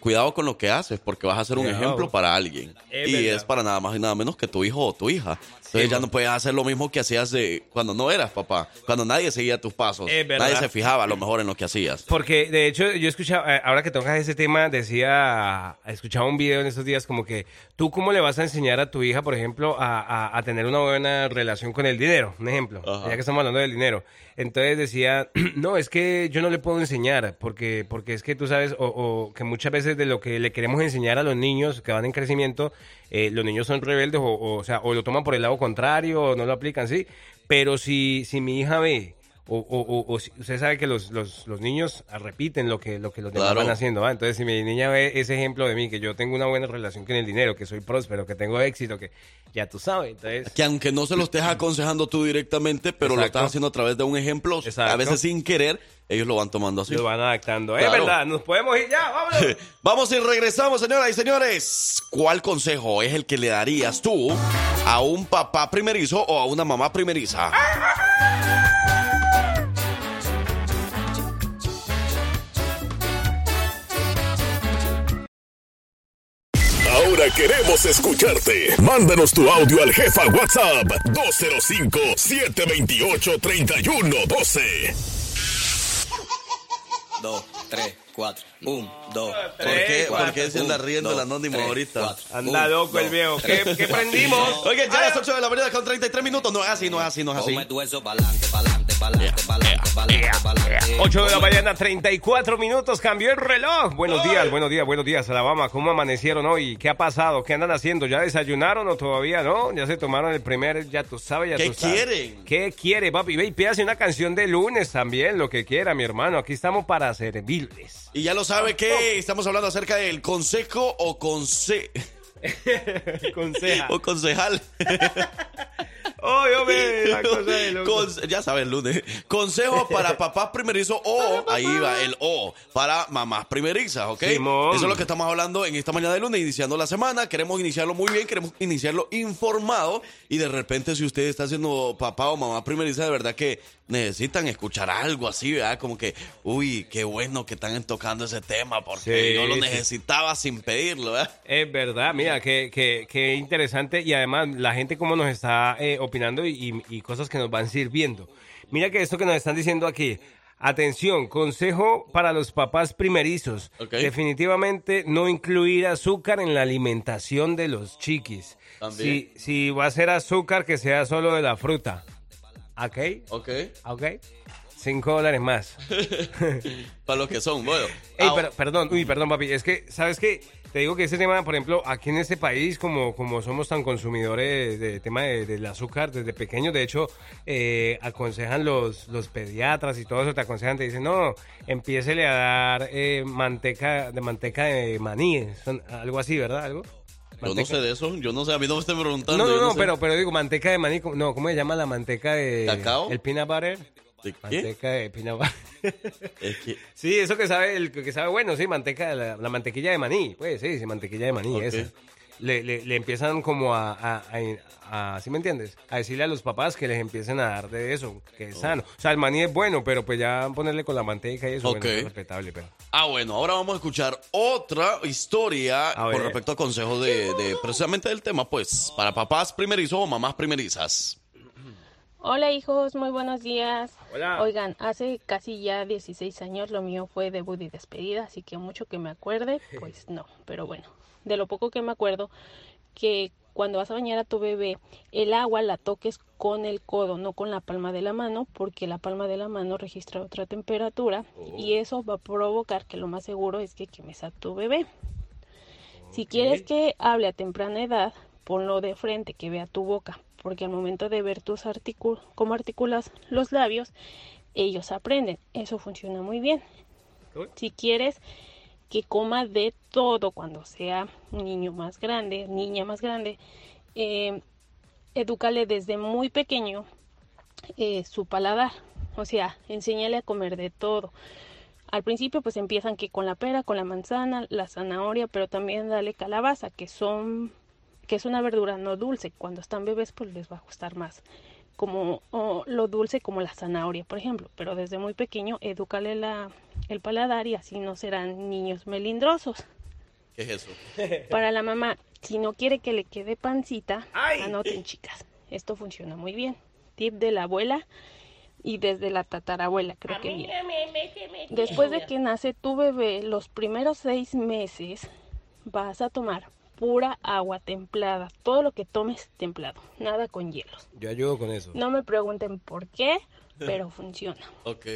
cuidado con lo que haces porque vas a ser un ejemplo para alguien. Es y verdad. es para nada más y nada menos que tu hijo o tu hija. Entonces ya no puedes hacer lo mismo que hacías de cuando no eras papá, cuando nadie seguía tus pasos, nadie se fijaba a lo mejor en lo que hacías. Porque de hecho yo escuchaba, eh, ahora que tocas ese tema, decía, escuchaba un video en estos días como que tú cómo le vas a enseñar a tu hija, por ejemplo, a, a- a tener una buena relación con el dinero, un ejemplo, Ajá. ya que estamos hablando del dinero. Entonces decía, no, es que yo no le puedo enseñar, porque, porque es que tú sabes, o, o que muchas veces de lo que le queremos enseñar a los niños que van en crecimiento, eh, los niños son rebeldes, o, o, o sea, o lo toman por el lado contrario, no lo aplican, sí. Pero si, si mi hija ve o, o, o- usted sabe que los, los, los niños repiten lo que, lo que los demás Claro. van haciendo, ¿va? Entonces, si mi niña ve ese ejemplo de mí, que yo tengo una buena relación con el dinero, que soy próspero, que tengo éxito, que ya tú sabes, entonces... Que aunque no se lo estés aconsejando tú directamente, pero lo estás haciendo a través de un ejemplo, a veces sin querer, ellos lo van tomando así. Lo van adaptando. Claro. Es verdad, nos podemos ir ya, vámonos. Vamos y regresamos, señoras y señores. ¿Cuál consejo es el que le darías tú a un papá primerizo o a una mamá primeriza? Queremos escucharte. Mándanos tu audio al jefa WhatsApp 205-728-3112. Dos, tres, cuatro. Un, dos, ¿Por qué, cuatro, ¿Por qué se anda riendo el dos, anónimo tres, ahorita? cuatro. Anda Un, loco el viejo. ¿Qué, tres. qué prendimos? Oye, ya a las 8 de la mañana con 33 minutos. No es así, no es así, no es así. Ponme tu eso pa'lante, pa'lante, pa'lante, pa'lante, pa'lante, pa'lante. 8 de la mañana, 34 minutos, cambió el reloj. Buenos días, buenos días, buenos días, Alabama. ¿Cómo amanecieron hoy? ¿Qué ha pasado? ¿Qué andan haciendo? ¿Ya desayunaron o todavía no? Ya se tomaron el primer, ya tú sabes, ya ¿Qué tú sabes. quieren? ¿Qué quiere, papi? Ve y pídase una canción de lunes también, lo que quiera, mi hermano. Aquí estamos para servirles. Y ya lo sabe que estamos hablando acerca del consejo o conse... Conseja. o concejal. Oye, hombre, la cosa de loco. Con- ya sabes, lunes. Consejo para papás primerizos o, ahí va el O, para mamás primerizas, ¿ok? Simón. Eso es lo que estamos hablando en esta mañana de lunes, iniciando la semana. Queremos iniciarlo muy bien, queremos iniciarlo informado. Y de repente, si usted está siendo papá o mamá primeriza, de verdad que necesitan escuchar algo así, ¿verdad? Como que, uy, qué bueno que están tocando ese tema, porque Sí, yo lo sí. necesitaba sin pedirlo, ¿verdad? Es verdad, mira, qué, qué, qué interesante y además la gente cómo nos está eh, opinando y, y- y cosas que nos van sirviendo. Mira que esto que nos están diciendo aquí, atención, consejo para los papás primerizos. Definitivamente no incluir azúcar en la alimentación de los chiquis. Si, si va a ser azúcar, que sea solo de la fruta. ¿Ok? Ok. ¿Ok? Cinco dólares más. Para los que son, bueno. Ey, Ah, per- perdón, uy, perdón, papi. Es que, ¿sabes qué? Te digo que ese tema, por ejemplo, aquí en este país, como, como somos tan consumidores de tema de- del azúcar desde pequeños, de hecho, eh, aconsejan los, los pediatras y todo eso, te aconsejan, te dicen, no, empiécele a dar eh, manteca de manteca de maní, son- algo así, ¿verdad? ¿Algo? Yo no sé de eso, yo no sé, a mí no me estén preguntando. No, no, no, sé. pero, pero digo, manteca de maní, ¿cómo- no, ¿cómo se llama la manteca de... ¿Cacao? El peanut butter. ¿De qué? Manteca de peanut butter. Es que, Sí, eso que sabe, el que sabe bueno, sí, manteca, la, la mantequilla de maní, pues sí, sí, mantequilla de maní, Ok. esa. Le, le, le empiezan como a, a, a- a- ¿sí me entiendes? A decirle a los papás que les empiecen a dar de eso, que es sano. O sea, el maní es bueno, pero pues ya ponerle con la manteca y eso, Ok. bueno, es respetable, pero... Ah, bueno, ahora vamos a escuchar otra historia A ver. con respecto a consejos de, de precisamente del tema, pues, para papás primerizos o mamás primerizas. Hola hijos, muy buenos días. Hola. Oigan, hace casi ya 16 años lo mío fue debut y despedida, así que mucho que me acuerde, pues no, pero bueno, de lo poco que me acuerdo, que cuando vas a bañar a tu bebé, el agua la toques con el codo, no con la palma de la mano, porque la palma de la mano registra otra temperatura y eso va a provocar que lo más seguro es que quemes a tu bebé. Si quieres que hable a temprana edad, ponlo de frente, que vea tu boca, porque al momento de ver tus articul cómo articulas los labios, ellos aprenden. Eso funciona muy bien. Si quieres que coma de todo cuando sea un niño más grande, niña más grande, eh, edúcale desde muy pequeño eh, su paladar. O sea, enséñale a comer de todo. Al principio pues empiezan que con la pera, con la manzana, la zanahoria, pero también dale calabaza, que son que es una verdura no dulce. Cuando están bebés pues les va a gustar más como lo dulce como la zanahoria, por ejemplo, pero desde muy pequeño edúcale la, el paladar y así no serán niños melindrosos. ¿Qué es eso? Para la mamá, si no quiere que le quede pancita, anoten chicas. Esto funciona muy bien. Tip de la abuela y desde la tatarabuela, creo que viene. Después de que nace tu bebé, los primeros seis meses vas a tomar pura agua templada. Todo lo que tomes templado, nada con hielos. Yo ayudo con eso. No me pregunten por qué, pero funciona. Ok.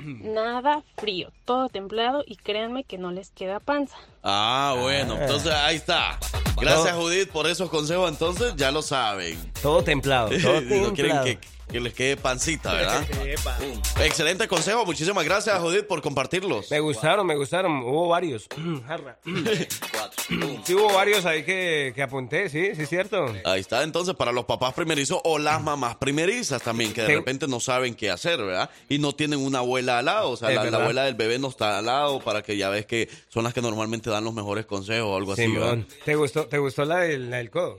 Nada frío, todo templado y créanme que no les queda panza. Ah, bueno, entonces ahí está. Gracias, Judith, por esos consejos. Entonces ya lo saben. Todo templado, todo no quieren templado. que, que les quede pancita, ¿verdad? Excelente consejo. Muchísimas gracias, Judith, por compartirlos. Me gustaron, me gustaron. Hubo varios. Sí, hubo varios ahí que, que apunté, sí, sí es cierto. Ahí está, entonces, para los papás primerizos o las mamás primerizas también, que de Te- repente no saben qué hacer, ¿verdad? Y no tienen una abuela al lado, o sea, la, abuela del bebé no está al lado para que ya ves que son las que normalmente dan los mejores consejos o algo así. ¿Te gustó, ¿Te gustó la del, la del codo?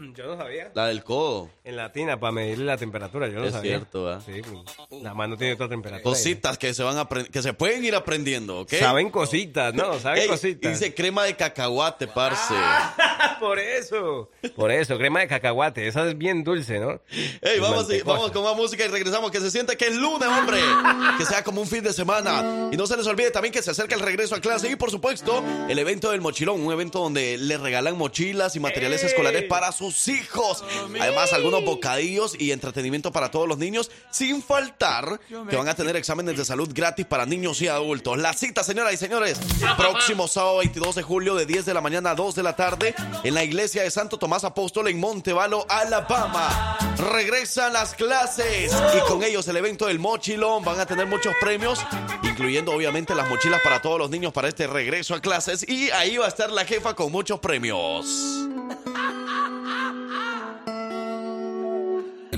Yo no sabía. La del codo. En la tina para medirle la temperatura, yo no Es sabía. cierto, ¿verdad? Sí, pues, la mano tiene otra temperatura. Cositas que se van apren- que se pueden ir aprendiendo, ¿ok? Saben cositas, ¿no? Saben Ey, cositas. Dice crema de cacahuate, parce. Por eso. Por eso, crema de cacahuate. Esa es bien dulce, ¿no? Ey, vamos, vamos con más música y regresamos. Que se siente que es lunes, hombre. Que sea como un fin de semana. Y no se les olvide también que se acerca el regreso a clase. Y por supuesto, el evento del mochilón. Un evento donde le regalan mochilas y materiales escolares para hijos. Además, algunos bocadillos y entretenimiento para todos los niños. Sin faltar que van a tener exámenes de salud gratis para niños y adultos. La cita, señoras y señores, próximo sábado 22 de julio de 10 de la mañana a 2 de la tarde en la iglesia de Santo Tomás Apóstol en Montevalo, Alabama. Regresan las clases y con ellos el evento del mochilón. Van a tener muchos premios, incluyendo obviamente las mochilas para todos los niños para este regreso a clases. Y ahí va a estar la jefa con muchos premios.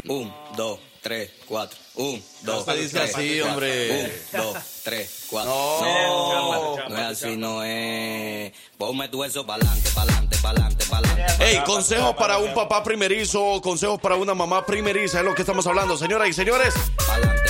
Un, dos, tres, cuatro. Un, dos, se dice tres, así, cuatro. hombre. Un, dos, tres, cuatro. No. No, no es así, no es. Ponme tu eso pa'lante, pa'lante, pa'lante, pa'lante. Hey, consejos para un papá primerizo, consejos para una mamá primeriza, es lo que estamos hablando, señoras y señores.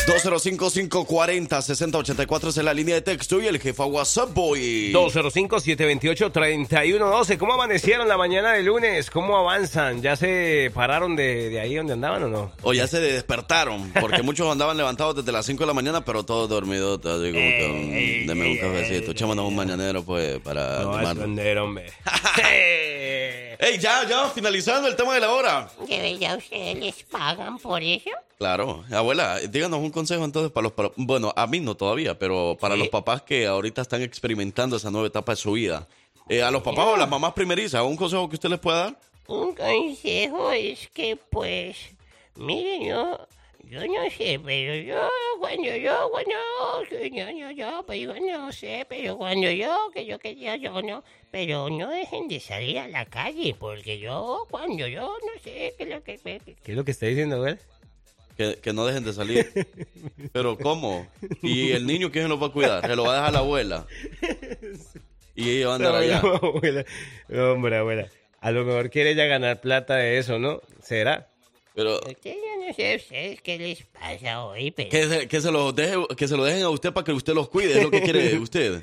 205-540-6084 es la línea de texto y el jefa WhatsApp Boy. 205-728-3112. ¿Cómo amanecieron la mañana de lunes? ¿Cómo avanzan? ¿Ya se pararon de, de ahí donde andaban o no? O ya se despertaron, porque muchos andaban levantados desde las 5 de la mañana, pero todos dormidos, así como que, deme un cafecito, echémonos un mañanero, pues, para No, esconder, hombre. Ey, ya, ya, finalizando el tema de la hora. ¿De verdad ustedes les pagan por eso? Claro, abuela, díganos un consejo entonces para los, para- bueno, a mí no todavía, pero para los papás que ahorita están experimentando esa nueva etapa de su vida. Eh, a los papás o las mamás primerizas, ¿un consejo que usted les pueda dar? Un consejo es que, pues, miren, yo, yo no sé, pero yo, cuando yo, cuando yo, yo, yo, yo, pues yo no sé, pero cuando yo, que yo quería, yo no, pero no dejen de salir a la calle, porque yo, cuando yo, no sé, qué es lo que... que- ¿Qué es lo que está diciendo, güey? Que, que no dejen de salir. Pero ¿cómo? ¿Y el niño quién se lo va a cuidar? Se lo va a dejar la abuela. Y ella va a andar No, allá. no, abuela. No, hombre, abuela. A lo mejor quiere ella ganar plata de eso, ¿no? ¿Será? Pero Ustedes, yo no sé ustedes qué les pasa hoy, pero... que se, que se lo deje, que se lo dejen a usted para que usted los cuide, es lo que quiere usted.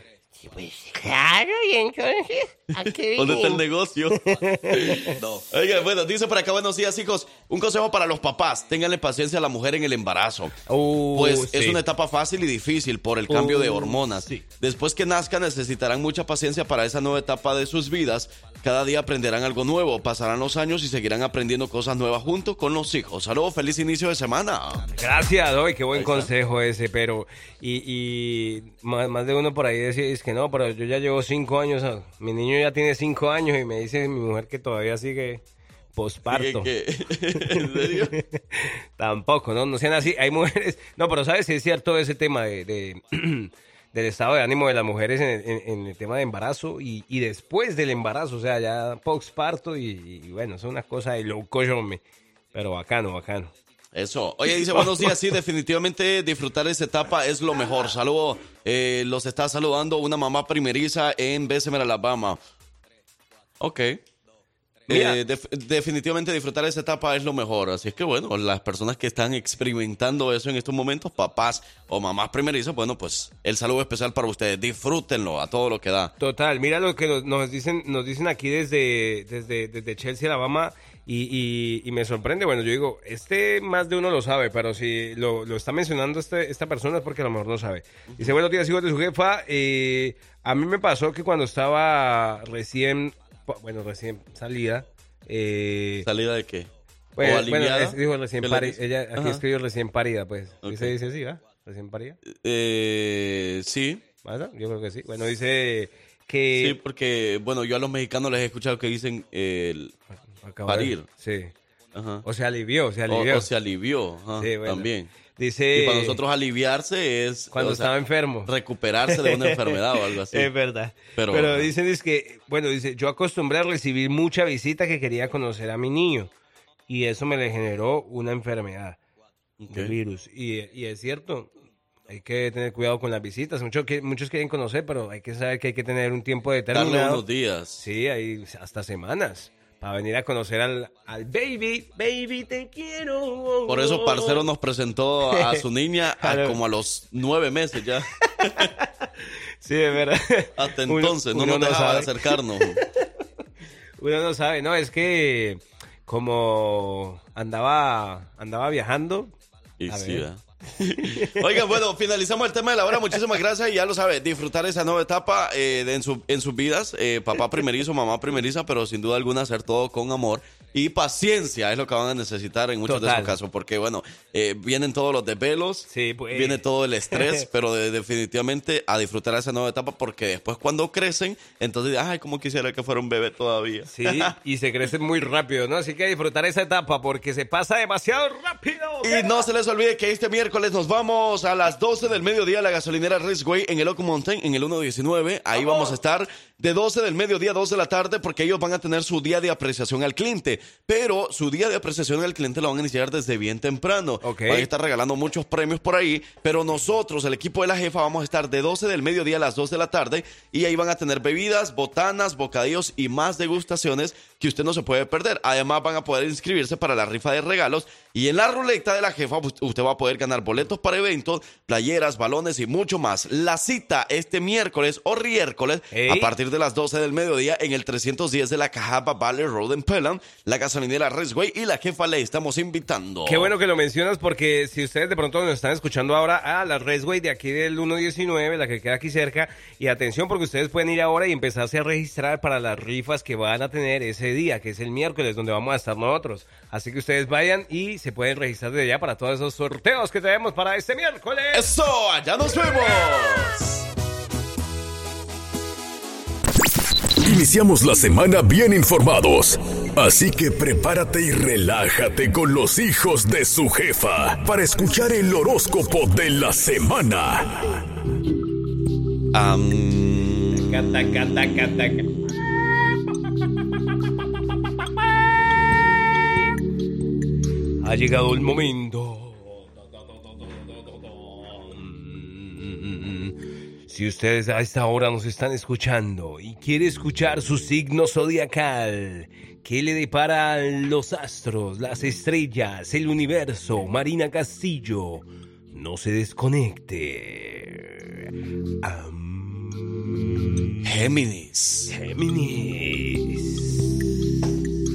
Pues claro, y entonces, ¿a qué ¿Dónde está el negocio? Oiga, bueno, dice por acá, buenos días, hijos. Un consejo para los papás. Ténganle paciencia a la mujer en el embarazo. pues es una etapa fácil y difícil por el cambio de Uh, hormonas. Después que nazcan necesitarán mucha paciencia para esa nueva etapa de sus vidas. Cada día aprenderán algo nuevo, pasarán los años y seguirán aprendiendo cosas nuevas junto con los hijos. Saludos, feliz inicio de semana. Gracias, doy, qué buen consejo ese, pero y, y más, más de uno por ahí decía, es que no, pero yo ya llevo cinco años, ah, mi niño ya tiene cinco años y me dice mi mujer que todavía sigue posparto. ¿Qué- ¿En serio? Tampoco, ¿no? No sean así, hay mujeres, no, pero sabes, sí es cierto ese tema de, de- del estado de ánimo de las mujeres en, el- en- en el tema de embarazo y, y después del embarazo, o sea, ya posparto y, y bueno, es una cosa de loco, yo me, pero bacano, bacano. Eso. Oye, dice, buenos días. Sí, definitivamente disfrutar esa etapa es lo mejor. Saludo. eh, los está saludando una mamá primeriza en Bessemer, Alabama. Ok. Eh, def- definitivamente disfrutar esa etapa es lo mejor. Así es que, bueno, las personas que están experimentando eso en estos momentos, papás o mamás primerizas, bueno, pues el saludo especial para ustedes. Disfrútenlo a todo lo que da. Total, mira lo que nos- dicen, nos dicen aquí desde, desde, desde Chelsea, Alabama, y, y, y me sorprende. Bueno, yo digo, este más de uno lo sabe, pero si lo, lo está mencionando este, esta persona es porque a lo mejor no sabe. Dice, buenos días, hijos de su jefa. eh, a mí me pasó que cuando estaba recién, bueno, recién salida, eh, ¿Salida de qué? pues, ¿O bueno, aliviada? es- dijo recién ¿Qué le parida. Ella aquí Ajá. escribió recién parida, pues. ¿Sí Ok. se dice así, va? Recién parida. Eh, sí. Yo creo que sí. Bueno, dice que... Sí, porque, bueno, yo a los mexicanos les he escuchado que dicen el parir. Sí. Ajá. O se alivió, se O- alivió. O, se alivió, ajá, Sí, bueno. también. Dice... Y para nosotros aliviarse es... Cuando o sea, estaba enfermo. Recuperarse de una enfermedad o algo así. Es verdad. Pero, Pero, dicen es que, bueno, dice, yo acostumbré a recibir mucha visita que quería conocer a mi niño. Y eso me le generó una enfermedad, un Ok. virus. Y, y es cierto, hay que tener cuidado con las visitas. Muchos, muchos quieren conocer, pero hay que saber que hay que tener un tiempo Darle determinado. unos días. Sí, hay hasta semanas. Para venir a conocer al, al baby. Baby, te quiero. Por eso Parcero nos presentó a su niña a- como a los nueve meses ya. Sí, es verdad. Hasta Uno- entonces no nos dejaba de sabe. acercarnos. Uno no sabe, no, es que como andaba andaba viajando. Y sí, ver. Oigan, bueno, finalizamos el tema de la hora. Muchísimas gracias. Y ya lo sabe, disfrutar esa nueva etapa eh, de- en, su- en sus vidas. Eh, papá primerizo, mamá primeriza, pero sin duda alguna hacer todo con amor y paciencia es lo que van a necesitar en muchos de Total. esos casos. Porque, bueno, eh, vienen todos los desvelos, pues. viene todo el estrés, pero de- definitivamente a disfrutar esa nueva etapa porque después cuando crecen, entonces, ay, como quisiera que fuera un bebé todavía. Sí, y se crece muy rápido, ¿no? Así que disfrutar esa etapa porque se pasa demasiado rápido. Y no se les olvide que este miércoles nos vamos a las 12 del mediodía a la gasolinera Raceway en el Oak Mountain, en el 119. Ahí vamos a estar de 12 del mediodía a 2 de la tarde porque ellos van a tener su día de apreciación al cliente. Pero su día de apreciación al cliente lo van a iniciar desde bien temprano. Van a estar regalando muchos premios por ahí. Pero nosotros, el equipo de la jefa, vamos a estar de 12 del mediodía a las 2 de la tarde. Y ahí van a tener bebidas, botanas, bocadillos y más degustaciones que usted no se puede perder. Además, van a poder inscribirse para la rifa de regalos. Y en la ruleta de la jefa, u- usted va a poder ganar boletos para eventos, playeras, balones y mucho más. La cita este miércoles o riércoles a partir de las 12 del mediodía en el 310 de la Cajaba Valley Road en Pelham, la gasolinera Raceway y la jefa le estamos invitando. Qué bueno que lo mencionas porque si ustedes de pronto nos están escuchando ahora a la Resway de aquí del 119, la que queda aquí cerca, y atención porque ustedes pueden ir ahora y empezarse a registrar para las rifas que van a tener ese día, que es el miércoles, donde vamos a estar nosotros. Así que ustedes vayan y se pueden registrar desde ya para todos esos sorteos que tenemos para este miércoles. ¡Eso! ¡Allá nos vemos! Iniciamos la semana bien informados. Así que prepárate y relájate con los hijos de su jefa para escuchar el horóscopo de la semana. Taca, taca, taca, taca. Ha llegado el momento. Si ustedes a esta hora nos están escuchando y quiere escuchar su signo zodiacal, ¿qué le depara los astros, las estrellas, el universo, Marina Castillo? No se desconecte. Géminis. Géminis.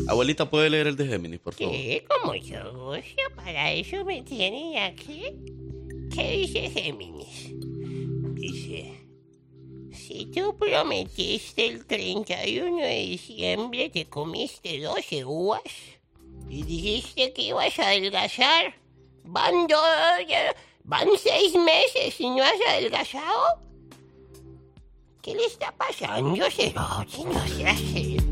Abuelita, ¿puede leer el de Géminis, por favor? ¿Qué? Como yo gusto, para eso me tienen aquí. ¿Qué dice Géminis? Dice, si tú prometiste el 31 de diciembre, te comiste 12 uvas y dijiste que ibas a adelgazar, van dos, van seis meses y no has adelgazado. ¿Qué le está pasando, Cerote? No seas serio.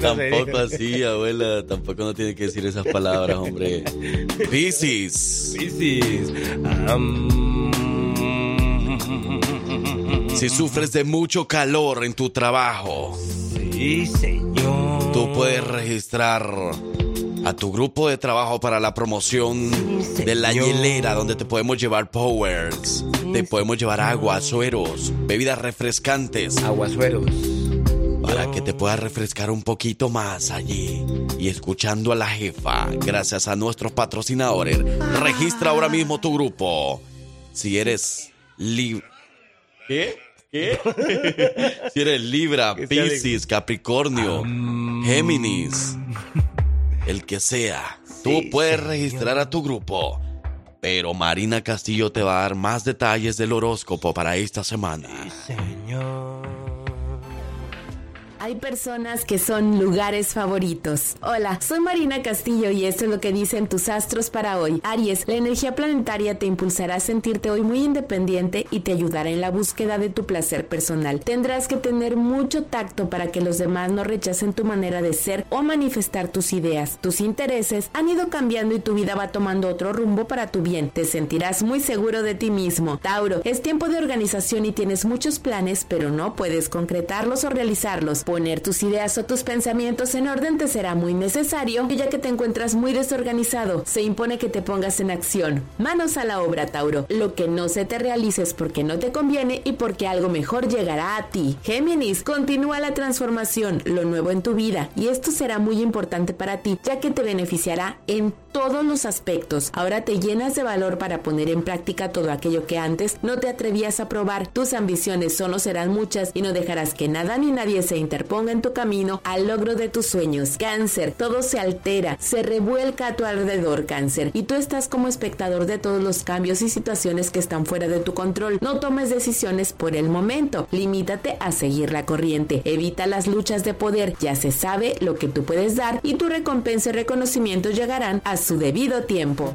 Tampoco así, abuela. Tampoco no tiene que decir esas palabras, hombre. Piscis. Piscis. Si sufres de mucho calor en tu trabajo. Sí, señor. Tú puedes registrar a tu grupo de trabajo para la promoción de la hielera donde te podemos llevar powers. Te podemos llevar agua, sueros, bebidas refrescantes. Aguasueros. Para que te puedas refrescar un poquito más allí. Y escuchando a la jefa, gracias a nuestros patrocinadores. Registra ahora mismo tu grupo. Si eres libre. ¿Qué? ¿Qué? si eres Libra, Piscis, Capricornio, Géminis, el que sea, tú puedes registrar a tu grupo. Pero Marina Castillo te va a dar más detalles del horóscopo para esta semana. Hay personas que son lugares favoritos. Hola, soy Marina Castillo y esto es lo que dicen tus astros para hoy. Aries, la energía planetaria te impulsará a sentirte hoy muy independiente y te ayudará en la búsqueda de tu placer personal. Tendrás que tener mucho tacto para que los demás no rechacen tu manera de ser o manifestar tus ideas. Tus intereses han ido cambiando y tu vida va tomando otro rumbo para tu bien. Te sentirás muy seguro de ti mismo. Tauro, es tiempo de organización y tienes muchos planes, pero no puedes concretarlos o realizarlos. Poner tus ideas o tus pensamientos en orden te será muy necesario, ya que te encuentras muy desorganizado. Se impone que te pongas en acción. Manos a la obra, Tauro. Lo que no se te realice es porque no te conviene y porque algo mejor llegará a ti. Géminis, continúa la transformación, lo nuevo en tu vida, y esto será muy importante para ti, ya que te beneficiará en todos los aspectos. Ahora te llenas de valor para poner en práctica todo aquello que antes no te atrevías a probar. Tus ambiciones solo serán muchas y no dejarás que nada ni nadie se interponga en tu camino al logro de tus sueños. Cáncer, todo se altera, se revuelca a tu alrededor, cáncer, y tú estás como espectador de todos los cambios y situaciones que están fuera de tu control. No tomes decisiones por el momento, limítate a seguir la corriente, evita las luchas de poder, ya se sabe lo que tú puedes dar y tu recompensa y reconocimiento llegarán a su debido tiempo.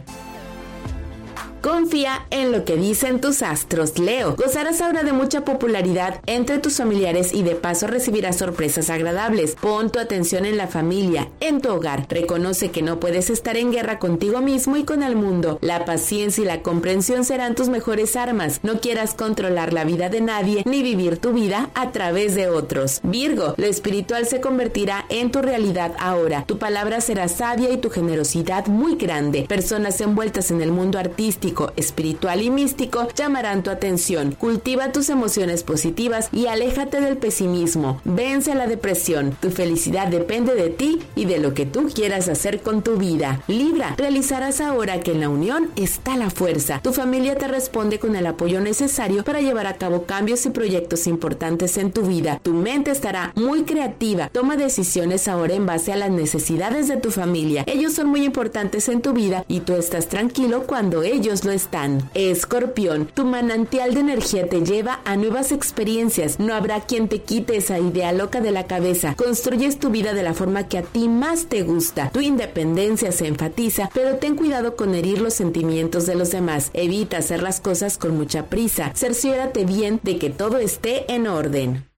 Confía en lo que dicen tus astros, Leo. Gozarás ahora de mucha popularidad entre tus familiares y de paso recibirás sorpresas agradables. Pon tu atención en la familia, en tu hogar. Reconoce que no puedes estar en guerra contigo mismo y con el mundo. La paciencia y la comprensión serán tus mejores armas. No quieras controlar la vida de nadie ni vivir tu vida a través de otros. Virgo, lo espiritual se convertirá en tu realidad ahora. Tu palabra será sabia y tu generosidad muy grande. Personas envueltas en el mundo artístico espiritual y místico llamarán tu atención. Cultiva tus emociones positivas y aléjate del pesimismo. Vence la depresión. Tu felicidad depende de ti y de lo que tú quieras hacer con tu vida. Libra, realizarás ahora que en la unión está la fuerza. Tu familia te responde con el apoyo necesario para llevar a cabo cambios y proyectos importantes en tu vida. Tu mente estará muy creativa. Toma decisiones ahora en base a las necesidades de tu familia. Ellos son muy importantes en tu vida y tú estás tranquilo cuando ellos lo están. Escorpión, tu manantial de energía te lleva a nuevas experiencias. No habrá quien te quite esa idea loca de la cabeza. Construyes tu vida de la forma que a ti más te gusta. Tu independencia se enfatiza, pero ten cuidado con herir los sentimientos de los demás. Evita hacer las cosas con mucha prisa. Cerciórate bien de que todo esté en orden.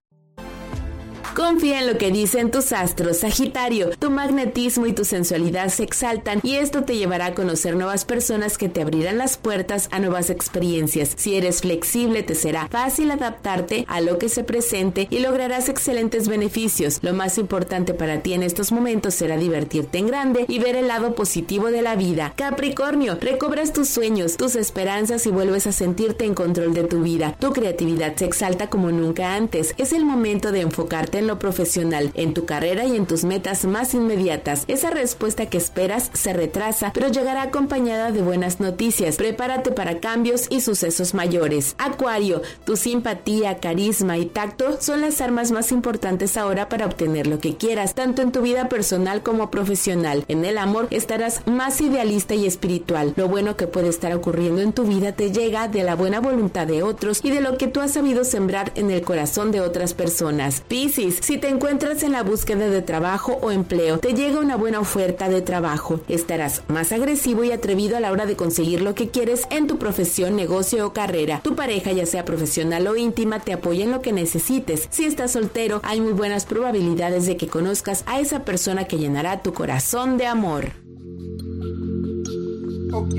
Confía en lo que dicen tus astros, Sagitario. Tu magnetismo y tu sensualidad se exaltan y esto te llevará a conocer nuevas personas que te abrirán las puertas a nuevas experiencias. Si eres flexible, te será fácil adaptarte a lo que se presente y lograrás excelentes beneficios. Lo más importante para ti en estos momentos será divertirte en grande y ver el lado positivo de la vida. Capricornio, recobras tus sueños, tus esperanzas y vuelves a sentirte en control de tu vida. Tu creatividad se exalta como nunca antes. Es el momento de enfocarte en lo profesional, en tu carrera y en tus metas más inmediatas. Esa respuesta que esperas se retrasa, pero llegará acompañada de buenas noticias. Prepárate para cambios y sucesos mayores. Acuario, tu simpatía, carisma y tacto son las armas más importantes ahora para obtener lo que quieras, tanto en tu vida personal como profesional. En el amor estarás más idealista y espiritual. Lo bueno que puede estar ocurriendo en tu vida te llega de la buena voluntad de otros y de lo que tú has sabido sembrar en el corazón de otras personas. Piscis, si te encuentras en la búsqueda de trabajo o empleo, te llega una buena oferta de trabajo. Estarás más agresivo y atrevido a la hora de conseguir lo que quieres en tu profesión, negocio o carrera. Tu pareja, ya sea profesional o íntima, te apoya en lo que necesites. Si estás soltero, hay muy buenas probabilidades de que conozcas a esa persona que llenará tu corazón de amor. Ok.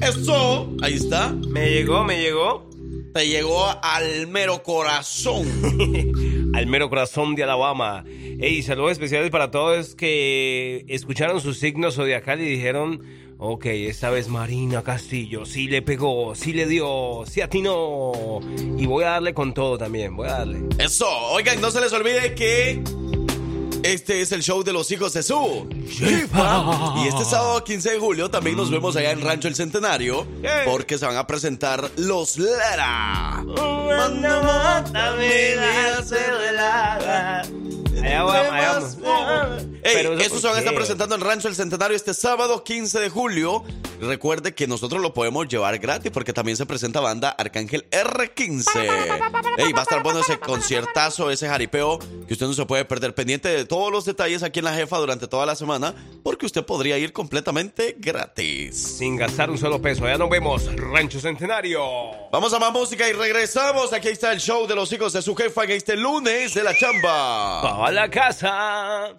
Eso, ahí está. Me llegó, me llegó. Te llegó al mero corazón. al mero corazón de Alabama. Ey, saludos especiales para todos que escucharon sus signos zodiacal y dijeron, ok, esta vez Marina Castillo, sí le pegó, sí le dio, sí atinó. Y voy a darle con todo también, voy a darle. Eso, oigan, no se les olvide que este es el show de los hijos de su jefa. Y este sábado 15 de julio también nos vemos allá en Rancho El Centenario. Porque se van a presentar los Lera. Allá vamos, allá vamos. Ey, Pero eso se van a estar presentando en Rancho El Centenario este sábado 15 de julio. Recuerde que nosotros lo podemos llevar gratis porque también se presenta banda Arcángel R15. Ey, va a estar bueno ese conciertazo, ese jaripeo que usted no se puede perder. Pendiente de todos los detalles aquí en la jefa durante toda la semana porque usted podría ir completamente gratis. Sin gastar un solo peso. Allá nos vemos, Rancho Centenario. Vamos a más música y regresamos. Aquí está el show de los hijos de su jefa en este lunes de la chamba. ¡A la casa!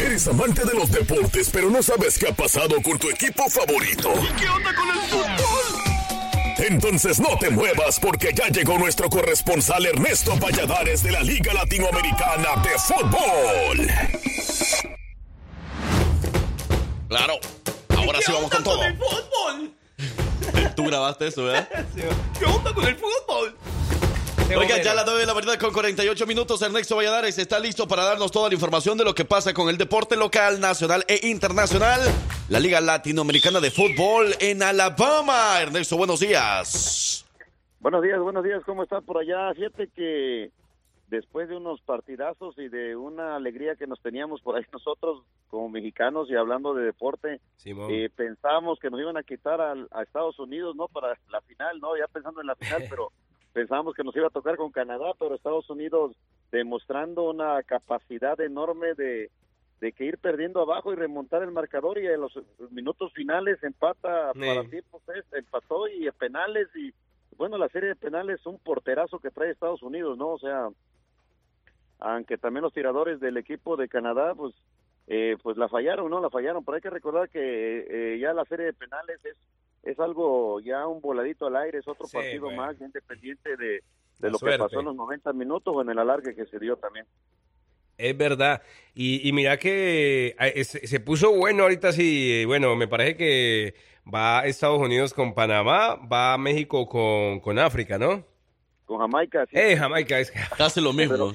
Eres amante de los deportes, pero no sabes qué ha pasado con tu equipo favorito. ¿Qué onda con el fútbol? Entonces no te muevas porque ya llegó nuestro corresponsal Ernesto Valladares de la Liga Latinoamericana de Fútbol. Claro, ahora sí vamos con todo. el fútbol? Tú grabaste eso, ¿verdad? ¿Qué onda con el fútbol? Oiga, ya a las 9 de la mañana con 48 minutos, Ernesto Valladares está listo para darnos toda la información de lo que pasa con el deporte local, nacional e internacional. La Liga Latinoamericana de Fútbol en Alabama. Ernesto, buenos días. Buenos días, buenos días, ¿cómo está por allá? Fíjate que después de unos partidazos y de una alegría que nos teníamos por ahí nosotros como mexicanos y hablando de deporte, eh, pensábamos que nos iban a quitar al- a, Estados Unidos, ¿no? Para la final, ¿no? Ya pensando en la final, pero pensábamos que nos iba a tocar con Canadá, pero Estados Unidos demostrando una capacidad enorme de, de que ir perdiendo abajo y remontar el marcador y en los minutos finales empata Sí. para tiempos, extra, empató y penales y bueno, la serie de penales un porterazo que trae Estados Unidos, ¿no? O sea, aunque también los tiradores del equipo de Canadá, pues, eh, pues la fallaron, ¿no? La fallaron, pero hay que recordar que eh, ya la serie de penales es, es algo, ya un voladito al aire, es otro Sí, partido más, ya independiente de, de lo suerte. que pasó en los 90 minutos o en el alargue que se dio también. Es verdad. Y, y mira que eh, se, se puso bueno ahorita sí. Bueno, me parece que va Estados Unidos con Panamá, va México con, con África, ¿no? Con Jamaica, sí. Eh, Jamaica, es que... Hace lo mismo.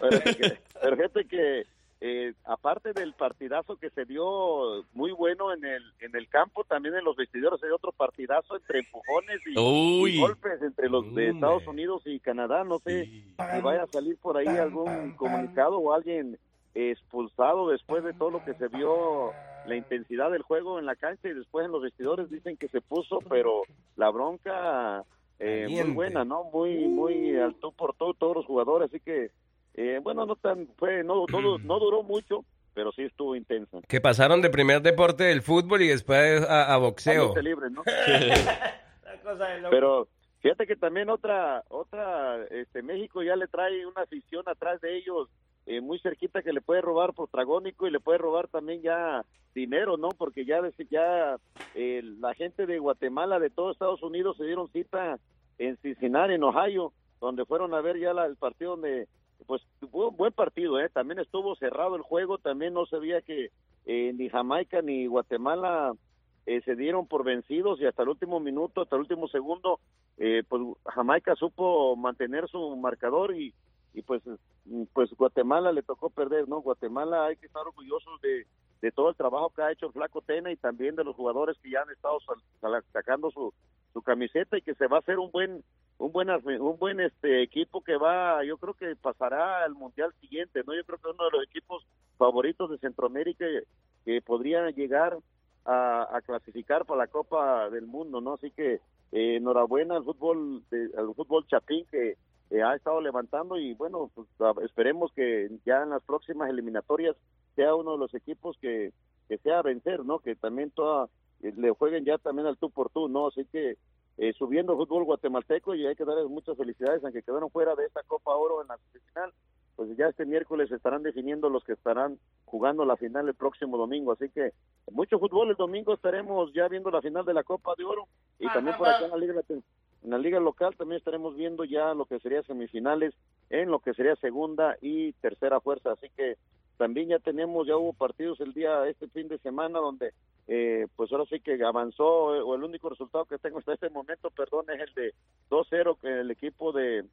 Pero, que- pero fíjate que eh, aparte del partidazo que se dio muy bueno en el en el campo, también en los vestidores dio otro partidazo entre empujones y, golpes entre los de Estados Unidos y Canadá. No sé si vaya a salir por ahí algún comunicado o alguien expulsado después de todo lo que se vio la intensidad del juego en la cancha y después en los vestidores. Dicen que se puso, pero la bronca eh, muy buena, ¿no? Muy muy al tú por tú todos los jugadores, así que eh, bueno, no tan fue no, no, no duró mucho, pero sí estuvo intensa. Que pasaron de primer deporte del fútbol y después a, a A boxeo. libre, ¿no? Pero fíjate que también otra, otra, este, México ya le trae una afición atrás de ellos eh, muy cerquita que le puede robar protagónico y le puede robar también ya dinero, ¿no? Porque ya, ya eh, la gente de Guatemala, de todo Estados Unidos, se dieron cita en Cincinnati, en Ohio, donde fueron a ver ya la- el partido donde, pues, fue un buen partido, ¿eh? También estuvo cerrado el juego, también no se veía que eh, ni Jamaica ni Guatemala eh, se dieron por vencidos y hasta el último minuto, hasta el último segundo, eh, pues Jamaica supo mantener su marcador y, y pues pues Guatemala le tocó perder, ¿no? Guatemala hay que estar orgullosos de, todo el trabajo que ha hecho Flaco Tena y también de los jugadores que ya han estado sacando su, su camiseta y que se va a hacer un buen un buen un buen este equipo que va yo creo que pasará al mundial siguiente no yo creo que uno de los equipos favoritos de Centroamérica que, podría llegar a, a clasificar para la Copa del Mundo no así que eh, enhorabuena al fútbol al fútbol chapín que eh, ha estado levantando y bueno pues, esperemos que ya en las próximas eliminatorias sea uno de los equipos que que sea vencer no que también toda eh, le jueguen ya también al tú por tú no así que eh, subiendo fútbol guatemalteco y hay que darles muchas felicidades aunque quedaron fuera de esta Copa Oro en la final pues ya este miércoles estarán definiendo los que estarán jugando la final el próximo domingo. Así que mucho fútbol el domingo estaremos ya viendo la final de la Copa de Oro y también por acá en la liga en la liga local también estaremos viendo ya lo que sería semifinales en lo que sería segunda y tercera fuerza. Así que también ya tenemos ya hubo partidos el día este fin de semana donde eh, pues ahora sí que avanzó eh, o el único resultado que tengo hasta este momento perdón es el de 2-0 que el equipo de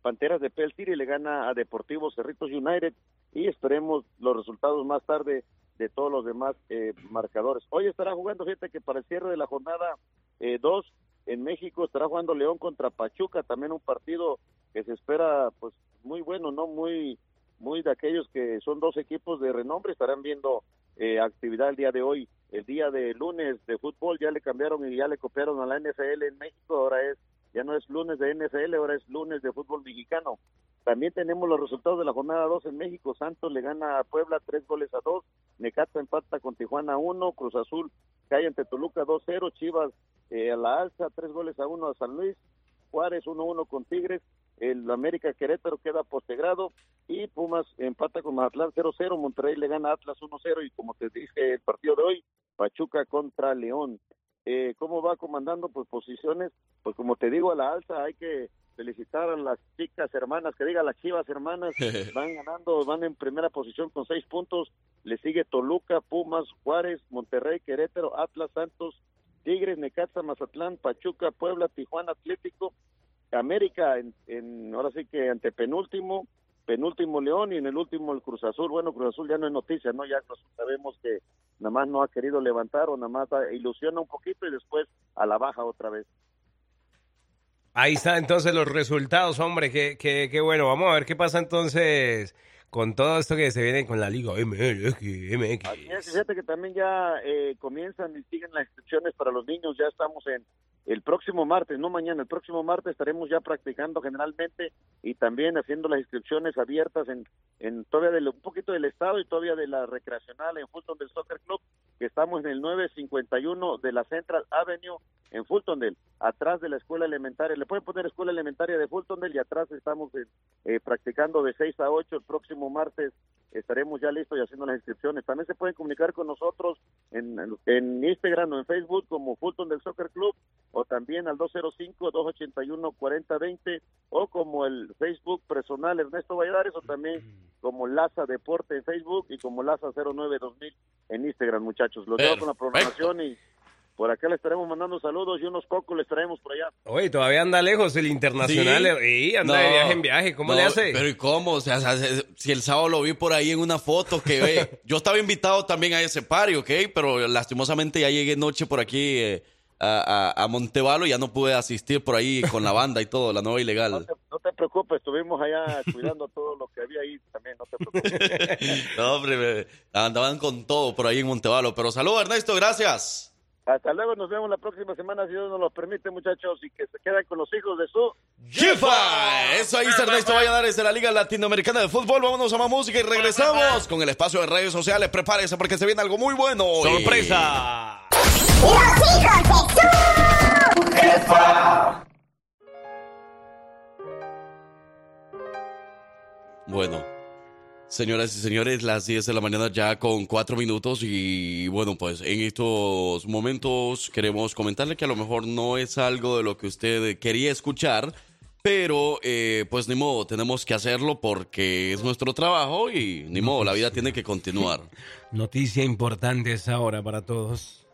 Panteras de Pel City le gana a Deportivo Cerritos United y esperemos los resultados más tarde de todos los demás eh, marcadores. Hoy estará jugando, fíjate que para el cierre de la jornada 2 en México estará jugando León contra Pachuca, también un partido que se espera pues muy bueno, no muy muy de aquellos que son dos equipos de renombre, estarán viendo eh, actividad el día de hoy. El día de lunes de fútbol ya le cambiaron y ya le copiaron a la NFL en México, ahora es ya no es lunes de NFL, ahora es lunes de fútbol mexicano. También tenemos los resultados de la jornada 2 en México. Santos le gana a Puebla tres goles a dos. Necaxa empata con Tijuana 1. Cruz Azul cae ante Toluca 2-0. Chivas eh, a la alza, tres goles a uno a San Luis. Juárez 1-1 con Tigres. El América Querétaro queda postegrado. Y Pumas empata con Mazatlán 0-0. Monterrey le gana a Atlas 1-0. Y como te dije, el partido de hoy, Pachuca contra León. Eh, ¿Cómo va comandando? Pues posiciones, pues como te digo, a la alza hay que felicitar a las chicas hermanas, que diga las chivas hermanas, van ganando, van en primera posición con seis puntos, le sigue Toluca, Pumas, Juárez, Monterrey, Querétaro, Atlas, Santos, Tigres, Necaxa, Mazatlán, Pachuca, Puebla, Tijuana, Atlético, América, en, en- ahora sí que ante penúltimo, penúltimo León y en el último el Cruz Azul. Bueno, Cruz Azul ya no es noticia, ¿no? Ya sabemos que nada más no ha querido levantar o nada más ilusiona un poquito y después a la baja otra vez. Ahí están entonces los resultados, hombre, qué, qué, qué bueno. Vamos a ver qué pasa entonces con todo esto que se viene con la Liga MLX, MX. Así es, fíjate que también ya eh, comienzan y siguen las inscripciones para los niños, ya estamos en el próximo martes, no mañana, el próximo martes estaremos ya practicando generalmente y también haciendo las inscripciones abiertas en, en todavía del, un poquito del estado y todavía de la recreacional en Fulton del Soccer Club, que estamos en el 951 de la Central Avenue en Fultondale, atrás de la escuela elementaria. Le pueden poner escuela elementaria de Fultondale y atrás estamos eh, practicando de 6 a 8 el próximo martes. Estaremos ya listos y haciendo las inscripciones. También se pueden comunicar con nosotros en, en Instagram o en Facebook como Fulton del Soccer Club o también al 205-281-4020 o como el Facebook personal Ernesto Valladares o también como Laza Deporte en Facebook y como Laza 092000 en Instagram, muchachos. Los dejo con la programación y por acá le estaremos mandando saludos y unos cocos les traemos por allá. Oye, todavía anda lejos el internacional. Sí, anda de No, viaje en viaje. ¿Cómo no, le hace? Pero ¿y cómo? O sea, si el sábado lo vi por ahí en una foto que ve. Yo estaba invitado también a ese party, ¿ok? Pero lastimosamente ya llegué noche por aquí eh, a, a, a Montevalo y ya no pude asistir por ahí con la banda y todo, la nueva ilegal. No te preocupes, estuvimos allá cuidando todo lo que había ahí también, no te preocupes. No, hombre, andaban con todo por ahí en Montevalo. Pero saludos, Ernesto, gracias. Hasta luego, nos vemos la próxima semana, si Dios nos lo permite, muchachos, y que se queden con los hijos de su... ¡Jefa! Eso ahí es Ernesto Valladares de la Liga Latinoamericana de Fútbol. Vámonos a más música y regresamos con el espacio de redes sociales. Prepárese porque se viene algo muy bueno. hoy. ¡Sorpresa! Bueno, señoras y señores, las 10 de la mañana ya con 4 minutos y bueno, pues en estos momentos queremos comentarle que a lo mejor no es algo de lo que usted quería escuchar, pero eh, pues ni modo, tenemos que hacerlo porque es nuestro trabajo y ni modo, la vida tiene que continuar. Noticia importante esa hora para todos.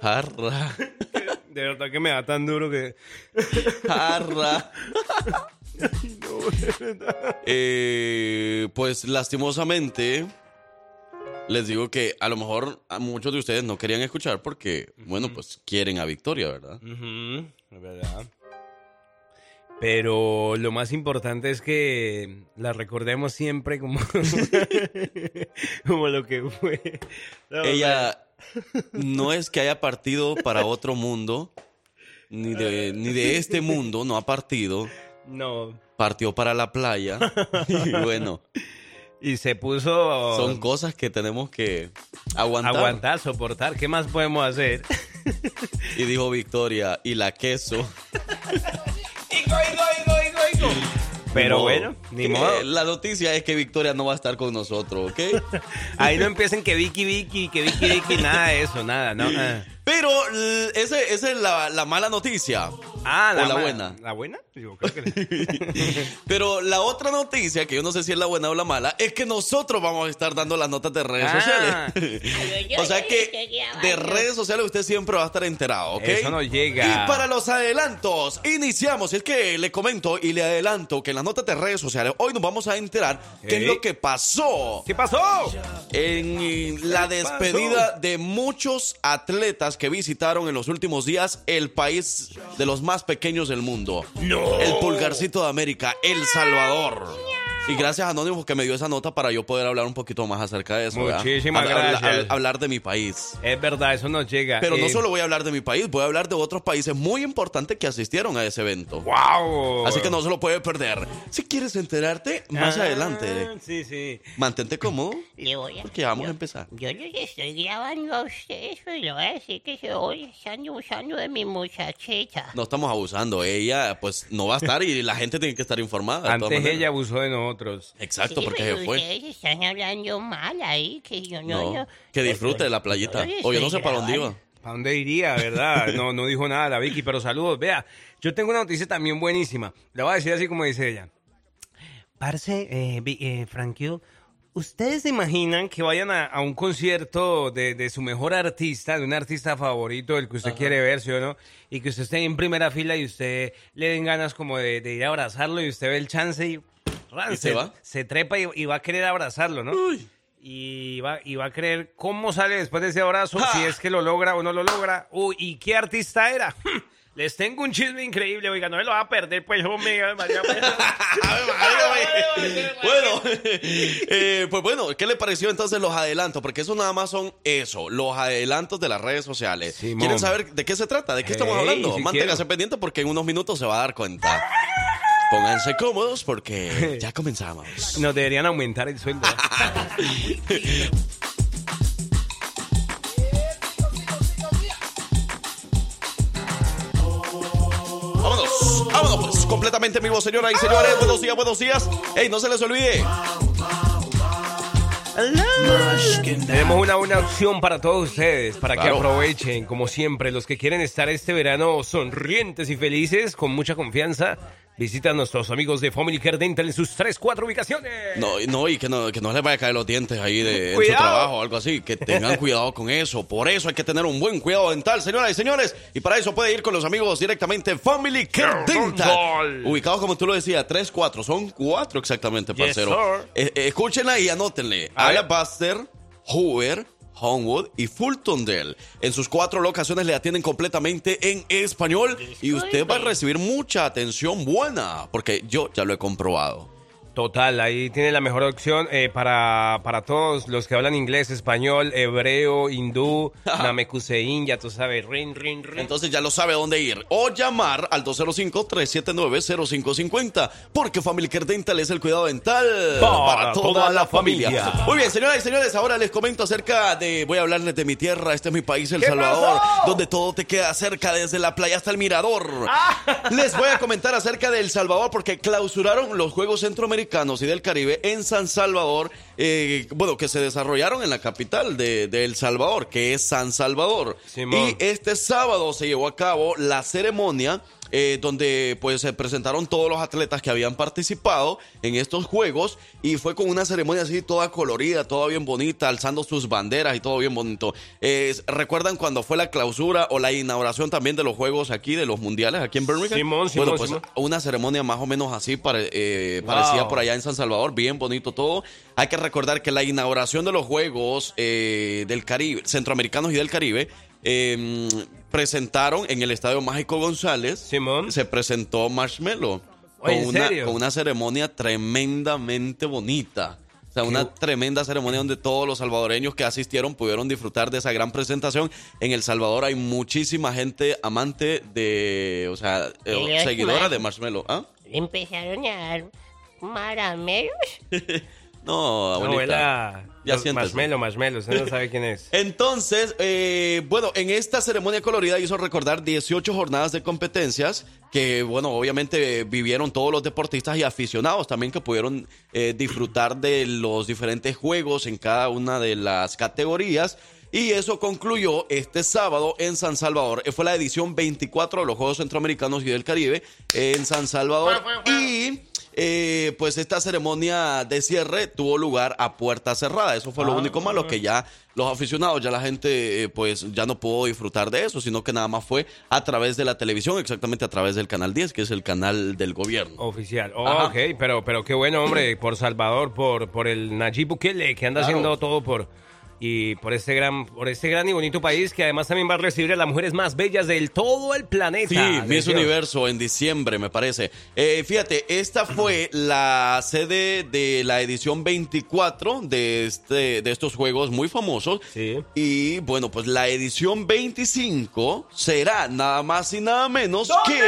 Jarra, De verdad que me da tan duro que... jarra. Eh, pues lastimosamente, les digo que a lo mejor a muchos de ustedes no querían escuchar porque, bueno, pues quieren a Victoria, ¿verdad? Verdad. Pero lo más importante es que la recordemos siempre como, como lo que fue. No, Ella no es que haya partido para otro mundo, ni de, ni de este mundo, no ha partido. No. Partió para la playa. Y bueno, Y se puso... son cosas que tenemos que aguantar. Aguantar, soportar. ¿Qué más podemos hacer? Y dijo Victoria, y la queso. Pero Ni bueno, ni modo. La noticia es que Victoria no va a estar con nosotros, ¿ok? Ahí no empiecen que Vicky, Vicky, que Vicky, Vicky, nada de eso, nada, ¿no? Pero l- ese- esa es la, la mala noticia. Ah, o la buena. ¿La buena? Yo creo que Pero la otra noticia, que yo no sé si es la buena o la mala, es que nosotros vamos a estar dando las notas de redes Ah. sociales. o sea que de redes sociales usted siempre va a estar enterado, ¿ok? Eso no llega. Y para los adelantos, iniciamos. Es que le comento y le adelanto que en las notas de redes sociales hoy nos vamos a enterar qué es lo que pasó. ¿Qué pasó? En la ¿Qué despedida pasó? de muchos atletas que visitaron en los últimos días el país de los más pequeños del mundo. No. El pulgarcito de América, El Salvador. Y gracias a Anónimo que me dio esa nota para yo poder hablar un poquito más acerca de eso. Muchísimas gracias. hab- hablar de mi país. Es verdad, eso nos llega. Pero no Eh, solo voy a hablar de mi país, voy a hablar de otros países muy importantes que asistieron a ese evento. ¡Wow! Así que no se lo puede perder. Si quieres enterarte, más Ah, adelante. Sí, sí. Mantente cómodo, Le voy a... porque ya vamos a empezar. Yo les estoy grabando a ustedes, pero le voy a decir que se hoy están usando de mi muchachita. No estamos abusando. Ella, pues, no va a estar y la gente tiene que estar informada. Antes ella abusó de nosotros. Exacto, Sí, porque pero se fue. están hablando mal ahí, que yo no... No, yo- que disfrute de la playita. Yo O yo no sé para dónde iba. ¿Para dónde iría, verdad? No, no dijo nada la Vicky, pero saludos. Vea, yo tengo una noticia también buenísima. Le voy a decir así como dice ella. Parce, eh, eh, Frankie, ¿Ustedes se imaginan que vayan a, a un concierto de, de su mejor artista, de un artista favorito, el que usted quiere ver, ¿sí o no? Y que usted esté en primera fila y usted le den ganas como de, de ir a abrazarlo y usted ve el chance y, ¿Y se va? se trepa y, y va a querer abrazarlo, ¿no? Y va, y va a creer cómo sale después de ese abrazo, si es que lo logra o no lo logra. Uy, ¿y qué artista era? Les tengo un chisme increíble, oiga, no me lo va a perder, pues, hombre. María, Bueno, eh, pues bueno, ¿qué le pareció entonces los adelantos? Porque eso nada más son eso, los adelantos de las redes sociales. ¿Quieren saber de qué se trata? ¿De qué estamos hablando? sí Manténgase pendiente porque en unos minutos se va a dar cuenta. Pónganse cómodos porque ya comenzamos. Nos deberían aumentar el sueldo. Vámonos, vámonos pues, completamente en vivo, señoras y señores. Buenos días, buenos días. Ey, no se les olvide. Tenemos una buena opción para todos ustedes, para que Claro. aprovechen, como siempre, los que quieren estar este verano sonrientes y felices, con mucha confianza. Visita a nuestros amigos de Family Care Dental en sus 3, 4 ubicaciones. No, y no, y que no, que no les vaya a caer los dientes ahí de, en su trabajo o algo así. Que tengan cuidado con eso. Por eso hay que tener un buen cuidado dental, señoras y señores. Y para eso puede ir con los amigos directamente en Family Care Dental. Ubicados, como tú lo decías, 3, 4. Son cuatro exactamente, Yes, parcero. Eh, eh, escúchenla y anótenle. A ver. Alabaster, Hoover, Homewood y Fultondale. En sus cuatro locaciones le atienden completamente en español y usted va a recibir mucha atención buena, porque yo ya lo he comprobado. Total, ahí tiene la mejor opción eh, para, para todos los que hablan inglés, español, hebreo, hindú, namekusein, ya tú sabes, rin, rin, rin. Entonces ya lo sabe dónde ir. O llamar al 205-379-0550. Porque Family Care Dental es el cuidado dental Para toda la familia. Muy bien, señoras y señores, ahora les comento acerca de. Voy a hablarles de mi tierra. Este es mi país, El ¿Qué Salvador. pasó? Donde todo te queda cerca, desde la playa hasta el mirador. Ah. Les voy a comentar acerca de El Salvador porque clausuraron los Juegos Centroamericanos y del Caribe en San Salvador. eh, bueno, que se desarrollaron en la capital de, de El Salvador, que es San Salvador. Simón. Y este sábado se llevó a cabo la ceremonia eh, donde pues se presentaron todos los atletas que habían participado en estos juegos y fue con una ceremonia así toda colorida, toda bien bonita, alzando sus banderas y todo bien bonito. Eh, ¿Recuerdan cuando fue la clausura o la inauguración también de los juegos aquí, de los mundiales aquí en Birmingham? Simón, Simón, bueno, pues Simón. una ceremonia más o menos así pare- eh, por allá en San Salvador, bien bonito todo. Hay que recordar que la inauguración de los Juegos eh, del Caribe, centroamericanos y del Caribe, eh, presentaron en el Estadio Mágico González, se presentó Marshmello Oye, con, ¿en una, serio? con una ceremonia tremendamente bonita. O sea, una tremenda ceremonia donde todos los salvadoreños que asistieron pudieron disfrutar de esa gran presentación. En El Salvador hay muchísima gente amante de, o sea, eh, seguidora de Marshmello. ¿Ah? Empezaron a dar maramelos. No, abuelita. Abuela, Ya los siéntese. Marshmello, Marshmello, usted no sabe quién es. Entonces, eh, bueno, en esta ceremonia colorida hizo recordar 18 jornadas de competencias que, bueno, obviamente eh, vivieron todos los deportistas y aficionados también que pudieron eh, disfrutar de los diferentes juegos en cada una de las categorías. Y eso concluyó este sábado en San Salvador. Fue la edición 24 de los Juegos Centroamericanos y del Caribe en San Salvador. Y eh, pues esta ceremonia de cierre tuvo lugar a puerta cerrada. Eso fue lo Ah. único malo, que ya los aficionados, ya la gente eh, pues ya no pudo disfrutar de eso, sino que nada más fue a través de la televisión, exactamente a través del Canal 10, que es el canal del gobierno. Oficial. Oh, ok, pero, pero qué bueno, hombre, por Salvador, por, por el Nayib Bukele, que anda Claro. haciendo todo por... Y por este gran, por este gran y bonito país que además también va a recibir a las mujeres más bellas del todo el planeta. Sí, Miss. Universo en diciembre, me parece. Eh, fíjate, esta fue la sede de la edición 24 de, este, de estos juegos muy famosos. Y bueno, pues la edición 25 será nada más y nada menos que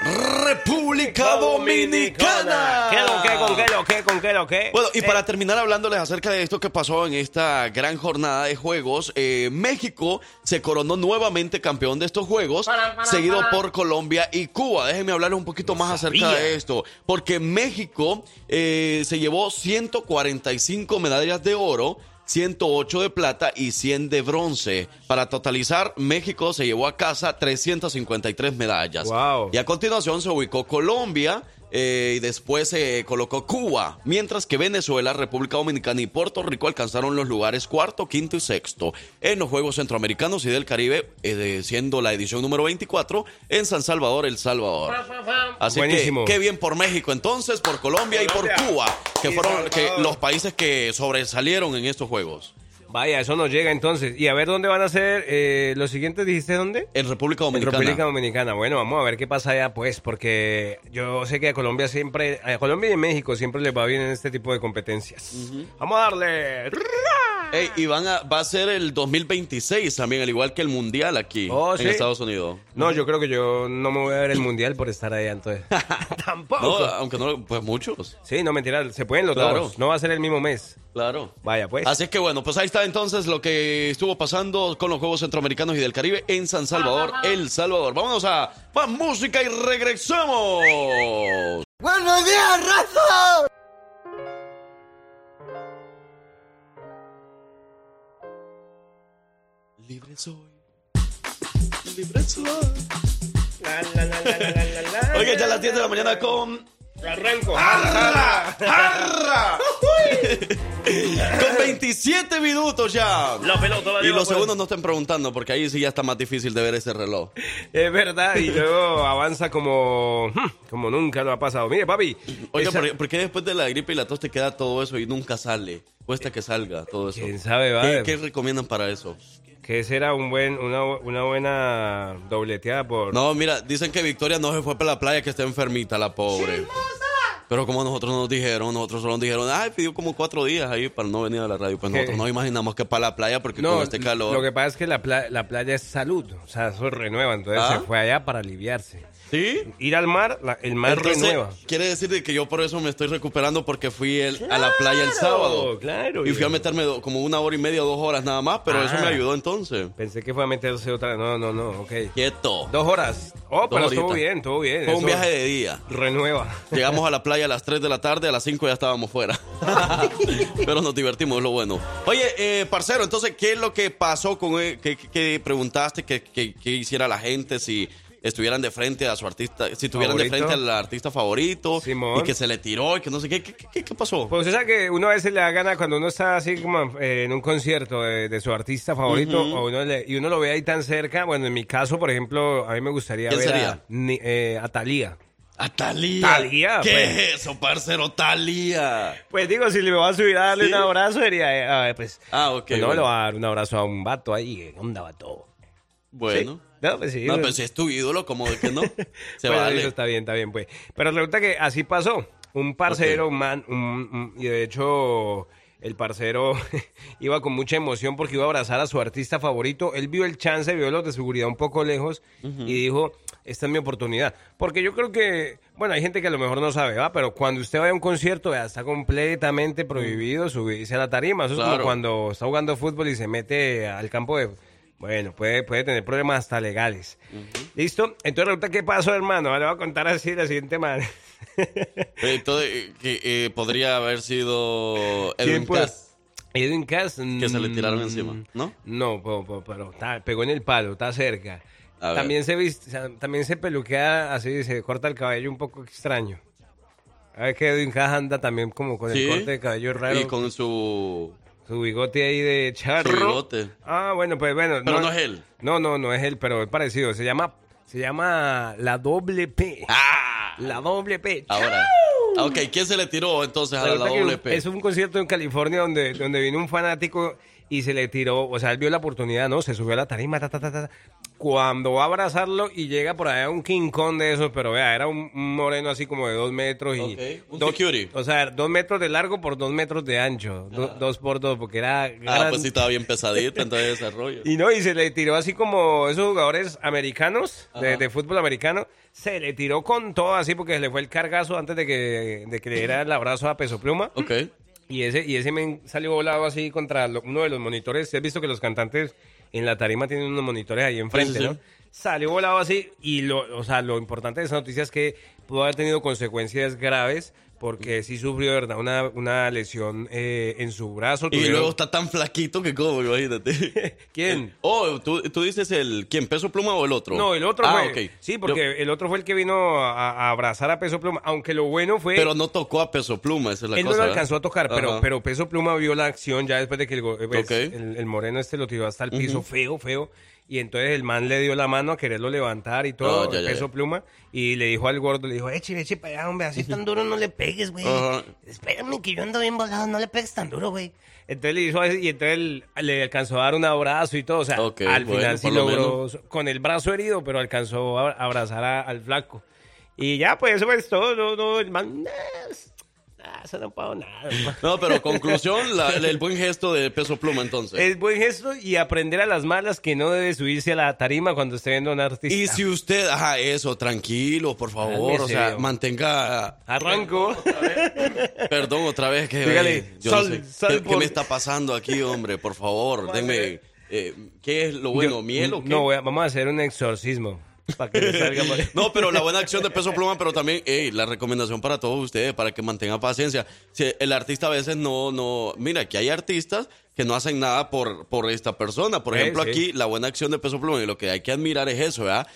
República Dominicana. ¿Qué lo que, con qué lo que, con qué lo que? Bueno, y Eh, para terminar hablándoles acerca de esto que pasó en esta gran jornada de juegos, eh, México se coronó nuevamente campeón de estos juegos, Para, para, seguido para. por Colombia y Cuba. Déjenme hablarles un poquito más acerca de esto, porque México eh, se llevó 145 medallas de oro. 108 de plata y 100 de bronce. Para totalizar, México se llevó a casa 353 medallas. Y a continuación se ubicó Colombia eh, y después se colocó Cuba, mientras que Venezuela, República Dominicana y Puerto Rico alcanzaron los lugares cuarto, quinto y sexto en los Juegos Centroamericanos y del Caribe, eh, de- siendo la edición número 24 en San Salvador, El Salvador. Así Buenísimo. que qué bien por México entonces, por Colombia, y por. Cuba, que Y fueron que los países que sobresalieron en estos Juegos. Vaya, eso nos llega entonces. Y a ver dónde van a ser eh, los siguientes, dijiste dónde? En República En Dominicana. República Dominicana. Bueno, vamos a ver qué pasa allá, pues, porque yo sé que a Colombia siempre, a Colombia y a México siempre les va bien en este tipo de competencias. Vamos a darle. Ey, y van a, va a ser el 2026 también, al igual que el Mundial aquí Oh, en ¿sí? Estados Unidos. No, yo creo que yo no me voy a ver el mundial por estar allá, entonces. Tampoco. No, aunque no, pues muchos. Sí, no mentira, se pueden los Claro. dos. No va a ser el mismo mes. Claro. Vaya, pues. Así es que bueno, pues ahí está entonces lo que estuvo pasando con los Juegos Centroamericanos y del Caribe en San Salvador, El Salvador. Vámonos a más música y regresamos. ¡Buenos días, raza! Libre soy. Libre soy. Oye, ya a las 10 de la mañana con Arranco. ¡Jarra! ¡Jarra! Con 27 minutos ya. La pelota la Y los segundos no estén preguntando, porque ahí sí ya está más difícil de ver ese reloj. Es verdad, y luego avanza como, hmm, como nunca lo ha pasado. Mire, papi. Oiga, esa- ¿por, por qué después de la gripe y la tos te queda todo eso y nunca sale? Cuesta que salga todo eso. ¿Quién sabe, va? ¿Qué, qué recomiendan para eso? Que será un buen, una, una buena dobleteada por... No, mira, dicen que Victoria no se fue para la playa, que está enfermita, la pobre. Pero como nosotros nos dijeron, nosotros solo nos dijeron, ay, pidió como cuatro días ahí para no venir a la radio. Pues ¿Qué? nosotros nos imaginamos que para la playa, porque No, con este calor. lo que pasa es que la, pla- la playa es salud, o sea, eso renueva, entonces ¿Ah? se fue allá para aliviarse. ¿Sí? Ir al mar, la- el mar Entonces, renueva. quiere decir de que yo por eso me estoy recuperando porque fui el- a la playa el sábado. claro, Y fui a meterme do- como una hora y media, dos horas nada más, pero eso Ah. me ayudó entonces. Pensé que fue a meterse otra, no, no, no, ok. Quieto. Dos horas. Oh, Dos pero estuvo bien, estuvo bien. Fue un viaje de día. Renueva. Llegamos a la playa a las 3 de la tarde, a las 5 ya estábamos fuera. Pero nos divertimos, es lo bueno. Oye, eh, parcero, entonces, ¿qué es lo que pasó con él? ¿Qué, qué- qué preguntaste que hiciera la gente si estuvieran de frente a su artista, si estuvieran de frente al artista favorito Simón. y que se le tiró y que no sé qué, qué, qué- qué pasó? Pues usted sabe que uno a veces le da gana cuando uno está así como eh, en un concierto de, de su artista favorito o uno le- y uno lo ve ahí tan cerca. Bueno, en mi caso, por ejemplo, a mí me gustaría ¿Quién ver sería? a, ni- eh, a Thalía. A Talía. Thalía, ¿Qué pues. es eso, parcero? Talía. Pues digo, si le voy a subir a darle ¿Sí? un abrazo, sería, eh, pues, Ah, ok. pues no bueno. le voy a dar un abrazo a un vato ahí. ¿Qué onda, vato? Bueno. Sí. No, pues sí. No, pues- pero si es tu ídolo, como de que no? Se Bueno, vale. eso está bien, está bien, pues. Pero resulta que así pasó. Un parcero, Ok. un man, un- un- y de hecho el parcero iba con mucha emoción porque iba a abrazar a su artista favorito. Él vio el chance, vio los de seguridad un poco lejos y dijo, esta es mi oportunidad. Porque yo creo que, bueno, hay gente que a lo mejor no sabe, ¿va? Pero cuando usted vaya a un concierto, vea, está completamente prohibido subirse a la tarima. Eso es como cuando está jugando fútbol y se mete al campo de... Bueno, puede, puede tener problemas hasta legales. ¿Listo? Entonces resulta que pasó, hermano. Ahora le voy a contar así la siguiente manera. Entonces, eh, que eh, podría haber sido Edwin. Cass. Edwin Cass. Que se le tiraron mm, encima, ¿no? No, po- pero, está- pegó en el palo, está cerca. También se, viste- también se peluquea así, se corta el cabello un poco extraño. A ver que Edwin Cass anda también como con Sí. el corte de cabello raro. Y con su... Su bigote ahí de charro. Su bigote. Ah, bueno, pues bueno. Pero no es él. No, no, no es él, pero es parecido. Se llama, se llama la doble P. ¡Ah! La doble P. Ahora. Ah, Ok, ¿quién se le tiró entonces a la que doble P? Es un concierto en California donde, donde vino un fanático y se le tiró, o sea, él vio la oportunidad, ¿no? Se subió a la tarima, ta, ta, ta, ta. Cuando va a abrazarlo y llega por allá un King Kong de esos, pero vea, era un, moreno así como de dos metros y... Ok, un dos- security. O sea, dos metros de largo por dos metros de ancho. do- dos por dos, porque era... Ah, gran- pues sí estaba bien pesadito, entonces desarrollo. y no, y se le tiró así como esos jugadores americanos, de fútbol americano, se le tiró con todo así porque se le fue el cargazo antes de que, de que le diera el abrazo a Peso Pluma. Ok. Y ese, y ese men salió volado así contra lo- uno de los monitores. ¿Has visto que los cantantes en la tarima tienen unos monitores ahí enfrente, Sí, sí, sí. no? Salió volado así y lo, o sea, lo importante de esa noticia es que pudo haber tenido consecuencias graves porque sí sufrió, verdad, una, una lesión eh, en su brazo. Y luego está tan flaquito que como, imagínate. ¿Quién? Oh, ¿tú, tú dices el... ¿Quién? ¿Peso Pluma o el otro? No, el otro ah, fue. Sí, porque el otro fue el que vino a, a abrazar a Peso Pluma. Aunque lo bueno fue. Pero no tocó a Peso Pluma, esa es la él cosa. no lo ¿verdad? alcanzó a tocar, pero, Ajá. pero Peso Pluma vio la acción ya después de que el, pues, el, el moreno este lo tiró hasta el piso feo, feo. Y entonces el man le dio la mano a quererlo levantar y todo, Ah, ya, ya, Peso ya. Pluma. Y le dijo al gordo, le dijo, eche, eche para allá, hombre, así tan duro no le pegues, güey. Espérame que yo ando bien volado, no le pegues tan duro, güey. Entonces le hizo y entonces él- le alcanzó a dar un abrazo y todo. O sea, al bueno, final sí lo logró, con el brazo herido, pero alcanzó a abrazar a- al flaco. Y ya, pues eso es todo. No, no, el man, nah, eso no puedo nada. No, pero conclusión, la- el buen gesto de Peso Pluma entonces. Es buen gesto y aprender a las malas que no debe subirse a la tarima cuando esté viendo a un artista. Y si usted, ajá, eso, tranquilo, por favor, o sea, viejo. mantenga... Arranco. Perdón, otra vez que... Dígale, yo no sal- sé. sal ¿Qué, qué por- me está pasando aquí, hombre? Por favor, denme... eh, ¿Qué es lo bueno? Yo- ¿Miel o qué? No, vamos a hacer un exorcismo. Para que le salga por ahí. No, pero la buena acción de Peso Pluma, pero también, ey, la recomendación para todos ustedes, para que mantengan paciencia. Si el artista a veces no, no, mira, que hay artistas que no hacen nada por, por esta persona. Por ejemplo, sí. aquí la buena acción de Peso Pluma y lo que hay que admirar es eso, ¿verdad?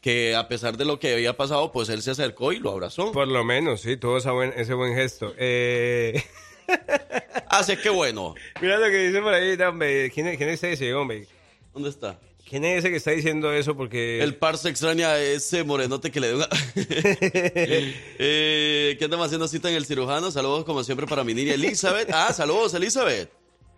Que a pesar de lo que había pasado, pues él se acercó y lo abrazó. Por lo menos, sí, tuvo esa buen- ese buen gesto. Eh... Así que bueno. Mira lo que dice por ahí, hombre. ¿Quién es, quién es ese, hombre? ¿Dónde está? ¿Quién es ese que está diciendo eso? Porque... El par se extraña a ese morenote que le dio una... eh, ¿Qué andamos haciendo cita en el cirujano? Saludos como siempre para mi niña Elizabeth. Ah, saludos Elizabeth.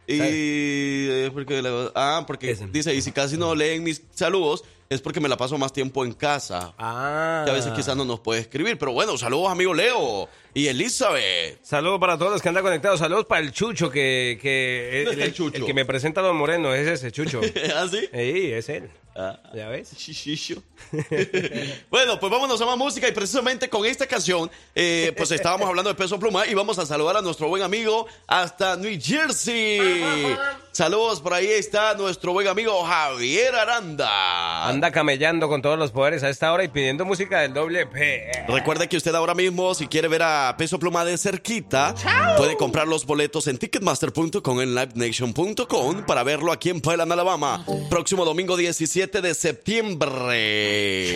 Y eh, porque la- ah, porque dice, y si casi no leen mis saludos, es porque me la paso más tiempo en casa. Ah. Que a veces quizás no nos puede escribir. Pero bueno, saludos amigo Leo y Elizabeth. Saludos para todos los que andan conectados. Saludos para el Chucho, que, que ¿Dónde está el Chucho? que me presenta a Don Moreno. Es ese Chucho. ¿Ah, sí? Sí, es él. Ah. ¿Ya ves? Shishisho. bueno, pues vámonos a más música y precisamente con esta canción, eh, pues estábamos hablando de Peso Pluma y vamos a saludar a nuestro buen amigo hasta New Jersey. Saludos, por ahí está nuestro buen amigo Javier Aranda. Anda camellando con todos los poderes a esta hora y pidiendo música del doble P. Recuerde que usted ahora mismo, si quiere ver a Peso Pluma de cerquita, puede comprar los boletos en ticketmaster.com en livenation.com para verlo aquí en Puebla, Alabama, próximo domingo 17 de septiembre.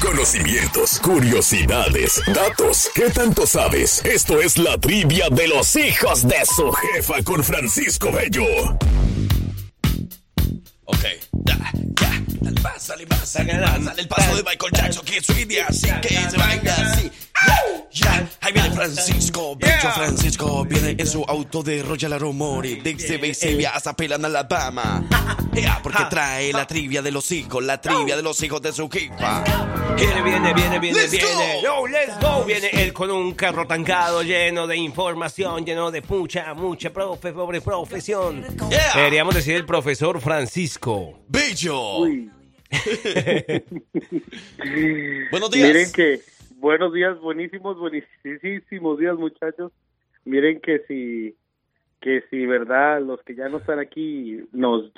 Conocimientos, curiosidades, datos. ¿Qué tanto sabes? Esto es la trivia de los hijos de su jefa con Francisco Bello. Ok, ya, ya. Dale más, dale más. Dale el paso de Michael Jackson, que suene así, que se baila así. Ya. Ahí viene Francisco, Bello Francisco. Viene en su auto de Royal Aromori, desde Baysavia hasta Pelan, Alabama. Ya, porque trae la trivia de los hijos, la trivia de los hijos de su jefa. Viene, viene, viene, viene, Let's viene. go. Yo, let's go. Viene él con un carro tancado lleno de información, lleno de mucha, mucha profe, pobre profesión. Yeah. Deberíamos decir el profesor Francisco. Bello. Buenos Miren días. que buenos días, buenísimos, buenísimos días, muchachos. Miren que si que si verdad los que ya no están aquí nos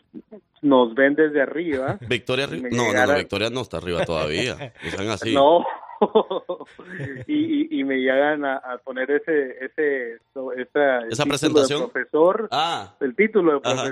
nos ven desde arriba. Victoria No, no, no, Victoria no está arriba todavía. Están así. No. y, y, y me llegan a, a poner ese ese esa, el ¿Esa título presentación? de profesor, Ah. el título de Ajá.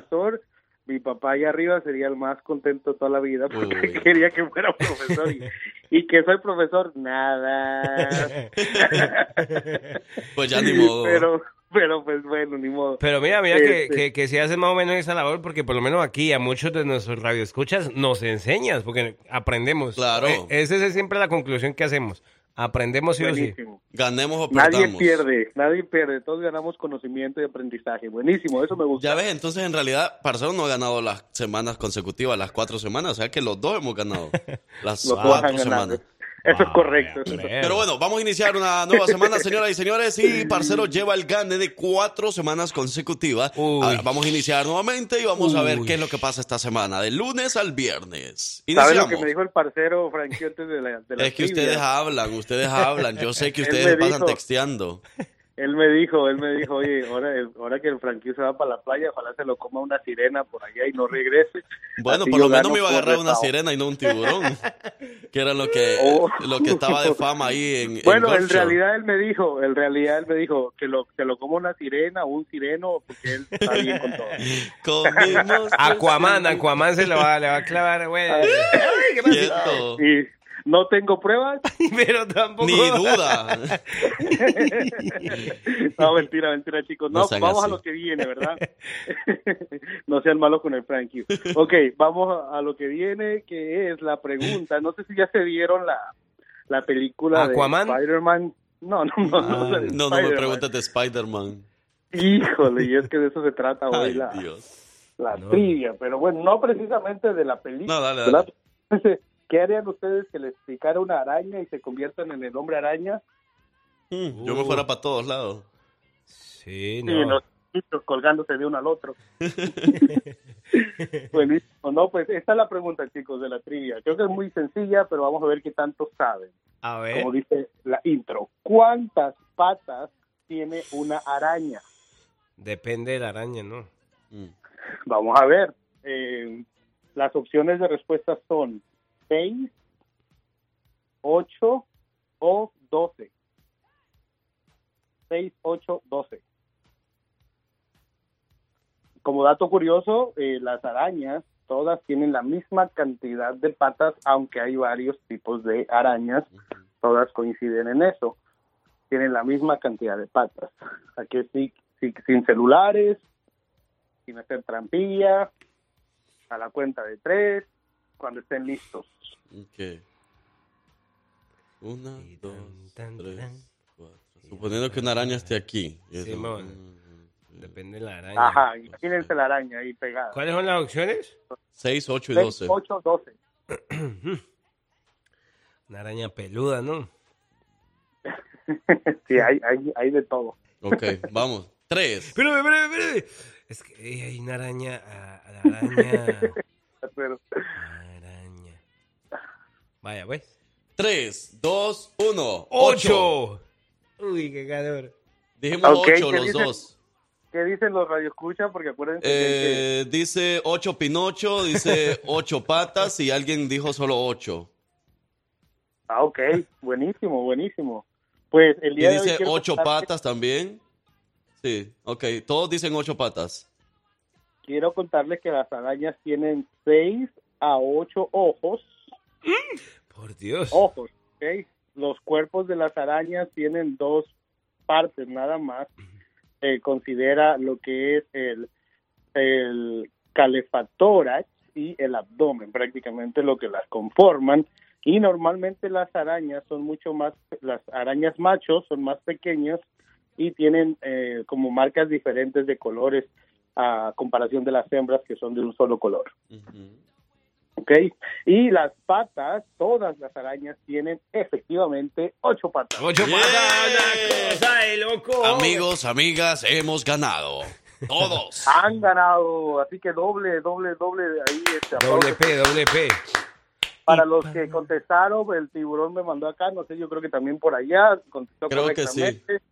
Mi papá allá arriba sería el más contento toda la vida porque Uy. quería que fuera profesor y, y que soy profesor nada. Pues ya ni modo. Pero pero pues bueno, ni modo. Pero mira, mira que, Este, que, que si haces más o menos esa labor, porque por lo menos aquí a muchos de nuestros radioescuchas nos enseñas, porque aprendemos. Claro. Eh, Esa es siempre la conclusión que hacemos. Aprendemos sí o sí. Buenísimo. Ganemos o Nadie pierde, nadie pierde, todos ganamos conocimiento y aprendizaje. Buenísimo, eso me gusta. Ya ves, entonces en realidad Parcero no ha ganado las semanas consecutivas, las cuatro semanas, o sea que los dos hemos ganado las Los cuatro semanas. Eso es correcto. eso es correcto. Pero bueno, vamos a iniciar una nueva semana, señoras y señores, y Parcero lleva el gane de cuatro semanas consecutivas. Ahora vamos a iniciar nuevamente y vamos a ver qué es lo que pasa esta semana, del lunes al viernes. ¿Sabes lo que me dijo el parcero Frankie antes de la, de la Es que trivia? ustedes hablan, ustedes hablan. Yo sé que ustedes me pasan dijo- texteando. Él me dijo, él me dijo, oye, ahora, ahora que el Frankie se va para la playa, ojalá se lo coma una sirena por allá y no regrese. Bueno, Así por lo menos me iba a agarrar una sirena y no un tiburón. que era lo que, Oh. lo que estaba de fama ahí en, en Bueno, en realidad él me dijo, en realidad él me dijo que lo, que lo coma una sirena o un sireno porque él está bien con todo. Comimos Aquaman, Aquaman se lo va, le va a clavar, güey. Ay, ¿qué no tengo pruebas. Pero tampoco. Ni duda. no, mentira, mentira, chicos. No No, vamos así. a lo que viene, ¿verdad? no sean malos con el Frankie. Ok, vamos a, lo que viene, que es la pregunta. No sé si ya se vieron la, la película ¿Aquaman? de Spider-Man. No, no, no. no, Ay, de no, no me Spider-Man. preguntes de Spider-Man. Híjole, y es que de eso se trata hoy Ay, la, Dios. la trivia. Pero bueno, no precisamente de la película. No, dale, dale. ¿Qué harían ustedes que les picara una araña y se conviertan en el hombre araña? Mm, Yo me fuera para todos lados. Sí, Sí, no. los bichos colgándose de uno al otro. Buenísimo. No, pues esta es la pregunta, chicos, de la trivia. Creo que es muy sencilla, pero vamos a ver qué tanto saben. A ver. Como dice la intro. ¿Cuántas patas tiene una araña? Depende de la araña, ¿no? Mm. Vamos a ver. Eh, las opciones de respuesta son 6, 8 o 12. 6, 8, 12. Como dato curioso, eh, las arañas todas tienen la misma cantidad de patas, aunque hay varios tipos de arañas, todas coinciden en eso. Tienen la misma cantidad de patas. Aquí sí, sí, sin celulares, sin hacer trampilla, a la cuenta de tres, cuando estén listos. Ok. Una, dos, tres, cuatro. Suponiendo que una araña esté aquí. Y eso- Simón. Depende de la araña. Ajá, imagínense la araña ahí pegada. ¿Cuáles son las opciones? 6, 8 y 6, 12. 8, 12. Una araña peluda, ¿no? sí, hay, hay, hay de todo. Ok, vamos. 3. Espérame, espérame, espérame. Es que eh, hay una araña. ah, la araña. Pero- araña. Vaya, pues. 3, 2, 1. 8. Uy, qué calor. Dijimos Ok, 8 ¿qué los dicen? dos. ¿Qué dicen los radioescuchas? Porque acuérdense que- Eh, dice 8 Pinocho, dice 8 patas y alguien dijo solo 8. Ah, ok, buenísimo, buenísimo. Pues el Y día de hoy dice quiero 8 contarles- patas también. Sí, ok. Todos dicen 8 patas. Quiero contarles que las arañas tienen 6 a 8 ojos. Por Dios. Ojos, ¿ok? Los cuerpos de las arañas tienen dos partes nada más. Considera lo que es el, el y el abdomen, prácticamente lo que las conforman. Y normalmente las arañas son mucho más, las arañas machos son más pequeñas y tienen eh, como marcas diferentes de colores a comparación de las hembras que son de un solo color. ¿Ok? Y las patas, todas las arañas tienen efectivamente ocho patas. Ocho patas, una cosa de loco. Amigos, amigas, hemos ganado. Todos. Han ganado, así que doble, doble, doble ahí. Este, Doble. P, doble P. Para los que contestaron, el tiburón me mandó acá, no sé, yo creo que también por allá contestó Creo que sí. correctamente.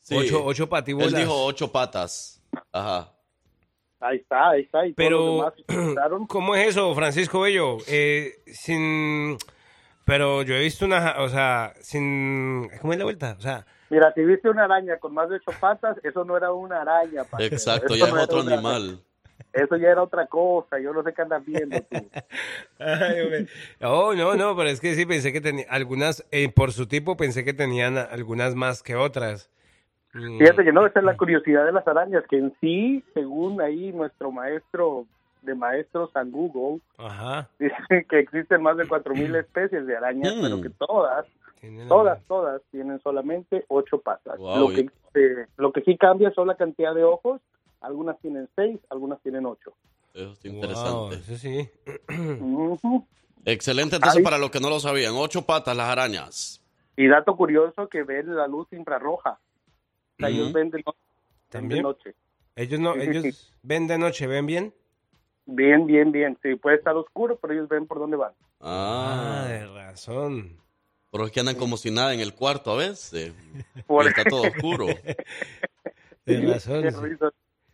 Sí. Ocho, ocho patibulas. Él dijo 8 patas. Ajá. Ahí está, ahí está. Y todos los Pero. ¿cómo es eso, Francisco Bello? Eh, sin... Pero yo he visto una, o sea, sin... ¿Cómo es la vuelta? O sea, Mira, si viste una araña con más de ocho patas, eso no era una araña. Exacto, Eso ya no es era otro animal. Eso ya era otra cosa, yo no sé qué andas viendo tú. Ay. Oh, no, no, pero es que sí pensé que tenía algunas, eh, por su tipo pensé que tenían algunas más que otras. Mm, Fíjate que no, esa es la curiosidad de las arañas, que en sí, según ahí nuestro maestro de maestros San Google, Ajá. dice que existen más de 4.000 especies de arañas, Mm. pero que todas, todas, todas tienen solamente ocho patas. Wow, lo, y- que, eh, lo que sí cambia son la cantidad de ojos, algunas tienen seis, algunas tienen ocho. Eso está Wow, interesante. eso sí. Excelente, entonces Ay. para los que no lo sabían, 8 patas las arañas. Y dato curioso que ven la luz infrarroja. O sea, ellos Ujú. ven de, no- ven de ¿También? noche. Ellos no, Sí, sí, ellos sí. ven de noche, ¿ven bien? Bien, bien, bien. Sí, puede estar oscuro, pero ellos ven por dónde van. Ah, Ah, de razón. Pero es que andan como si nada en el cuarto a veces. Por- Y está todo oscuro. Tienes razón.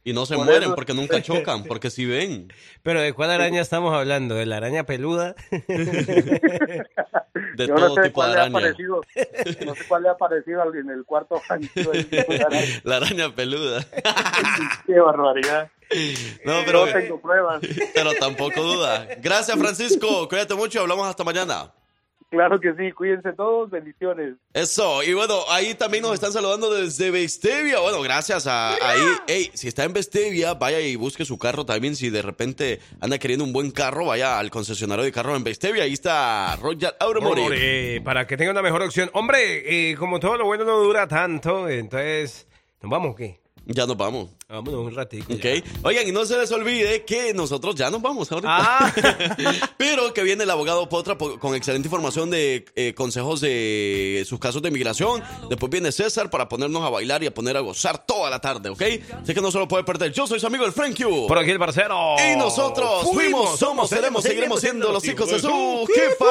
Sí. Y no se Por mueren eso- porque nunca chocan, porque si ven. Pero ¿de cuál araña estamos hablando? ¿De la araña peluda? De Yo todo no sé tipo de cuál le ha araña. no sé cuál le ha aparecido al- en el cuarto. La araña peluda. Qué barbaridad. No, pero, No tengo pruebas. pero tampoco duda. Gracias, Francisco. Cuídate mucho y hablamos hasta mañana. Claro que sí, cuídense todos, bendiciones. Eso, y bueno, ahí también nos están saludando desde Bestevia. Bueno, gracias a ahí. Hey, si está en Bestevia, vaya y busque su carro también. Si de repente anda queriendo un buen carro, vaya al concesionario de carro en Bestevia. Ahí está Automotive. Hombre, para que tenga una mejor opción. Hombre, eh, como todo lo bueno no dura tanto, entonces, ¿nos vamos o qué? Ya nos vamos. Vámonos un ratito. Ok. ya. Oigan, y no se les olvide que nosotros ya nos vamos ahorita. Ah. Pero que viene el abogado Potra po- con excelente información de eh, consejos de sus casos de migración. Después viene César para ponernos a bailar y a poner a gozar toda la tarde, ¿ok? Así que no se lo puede perder. Yo soy su amigo el Frank Q. Por aquí el parcero. Y nosotros fuimos, somos, seremos, seguiremos siendo los hijos de su jefa.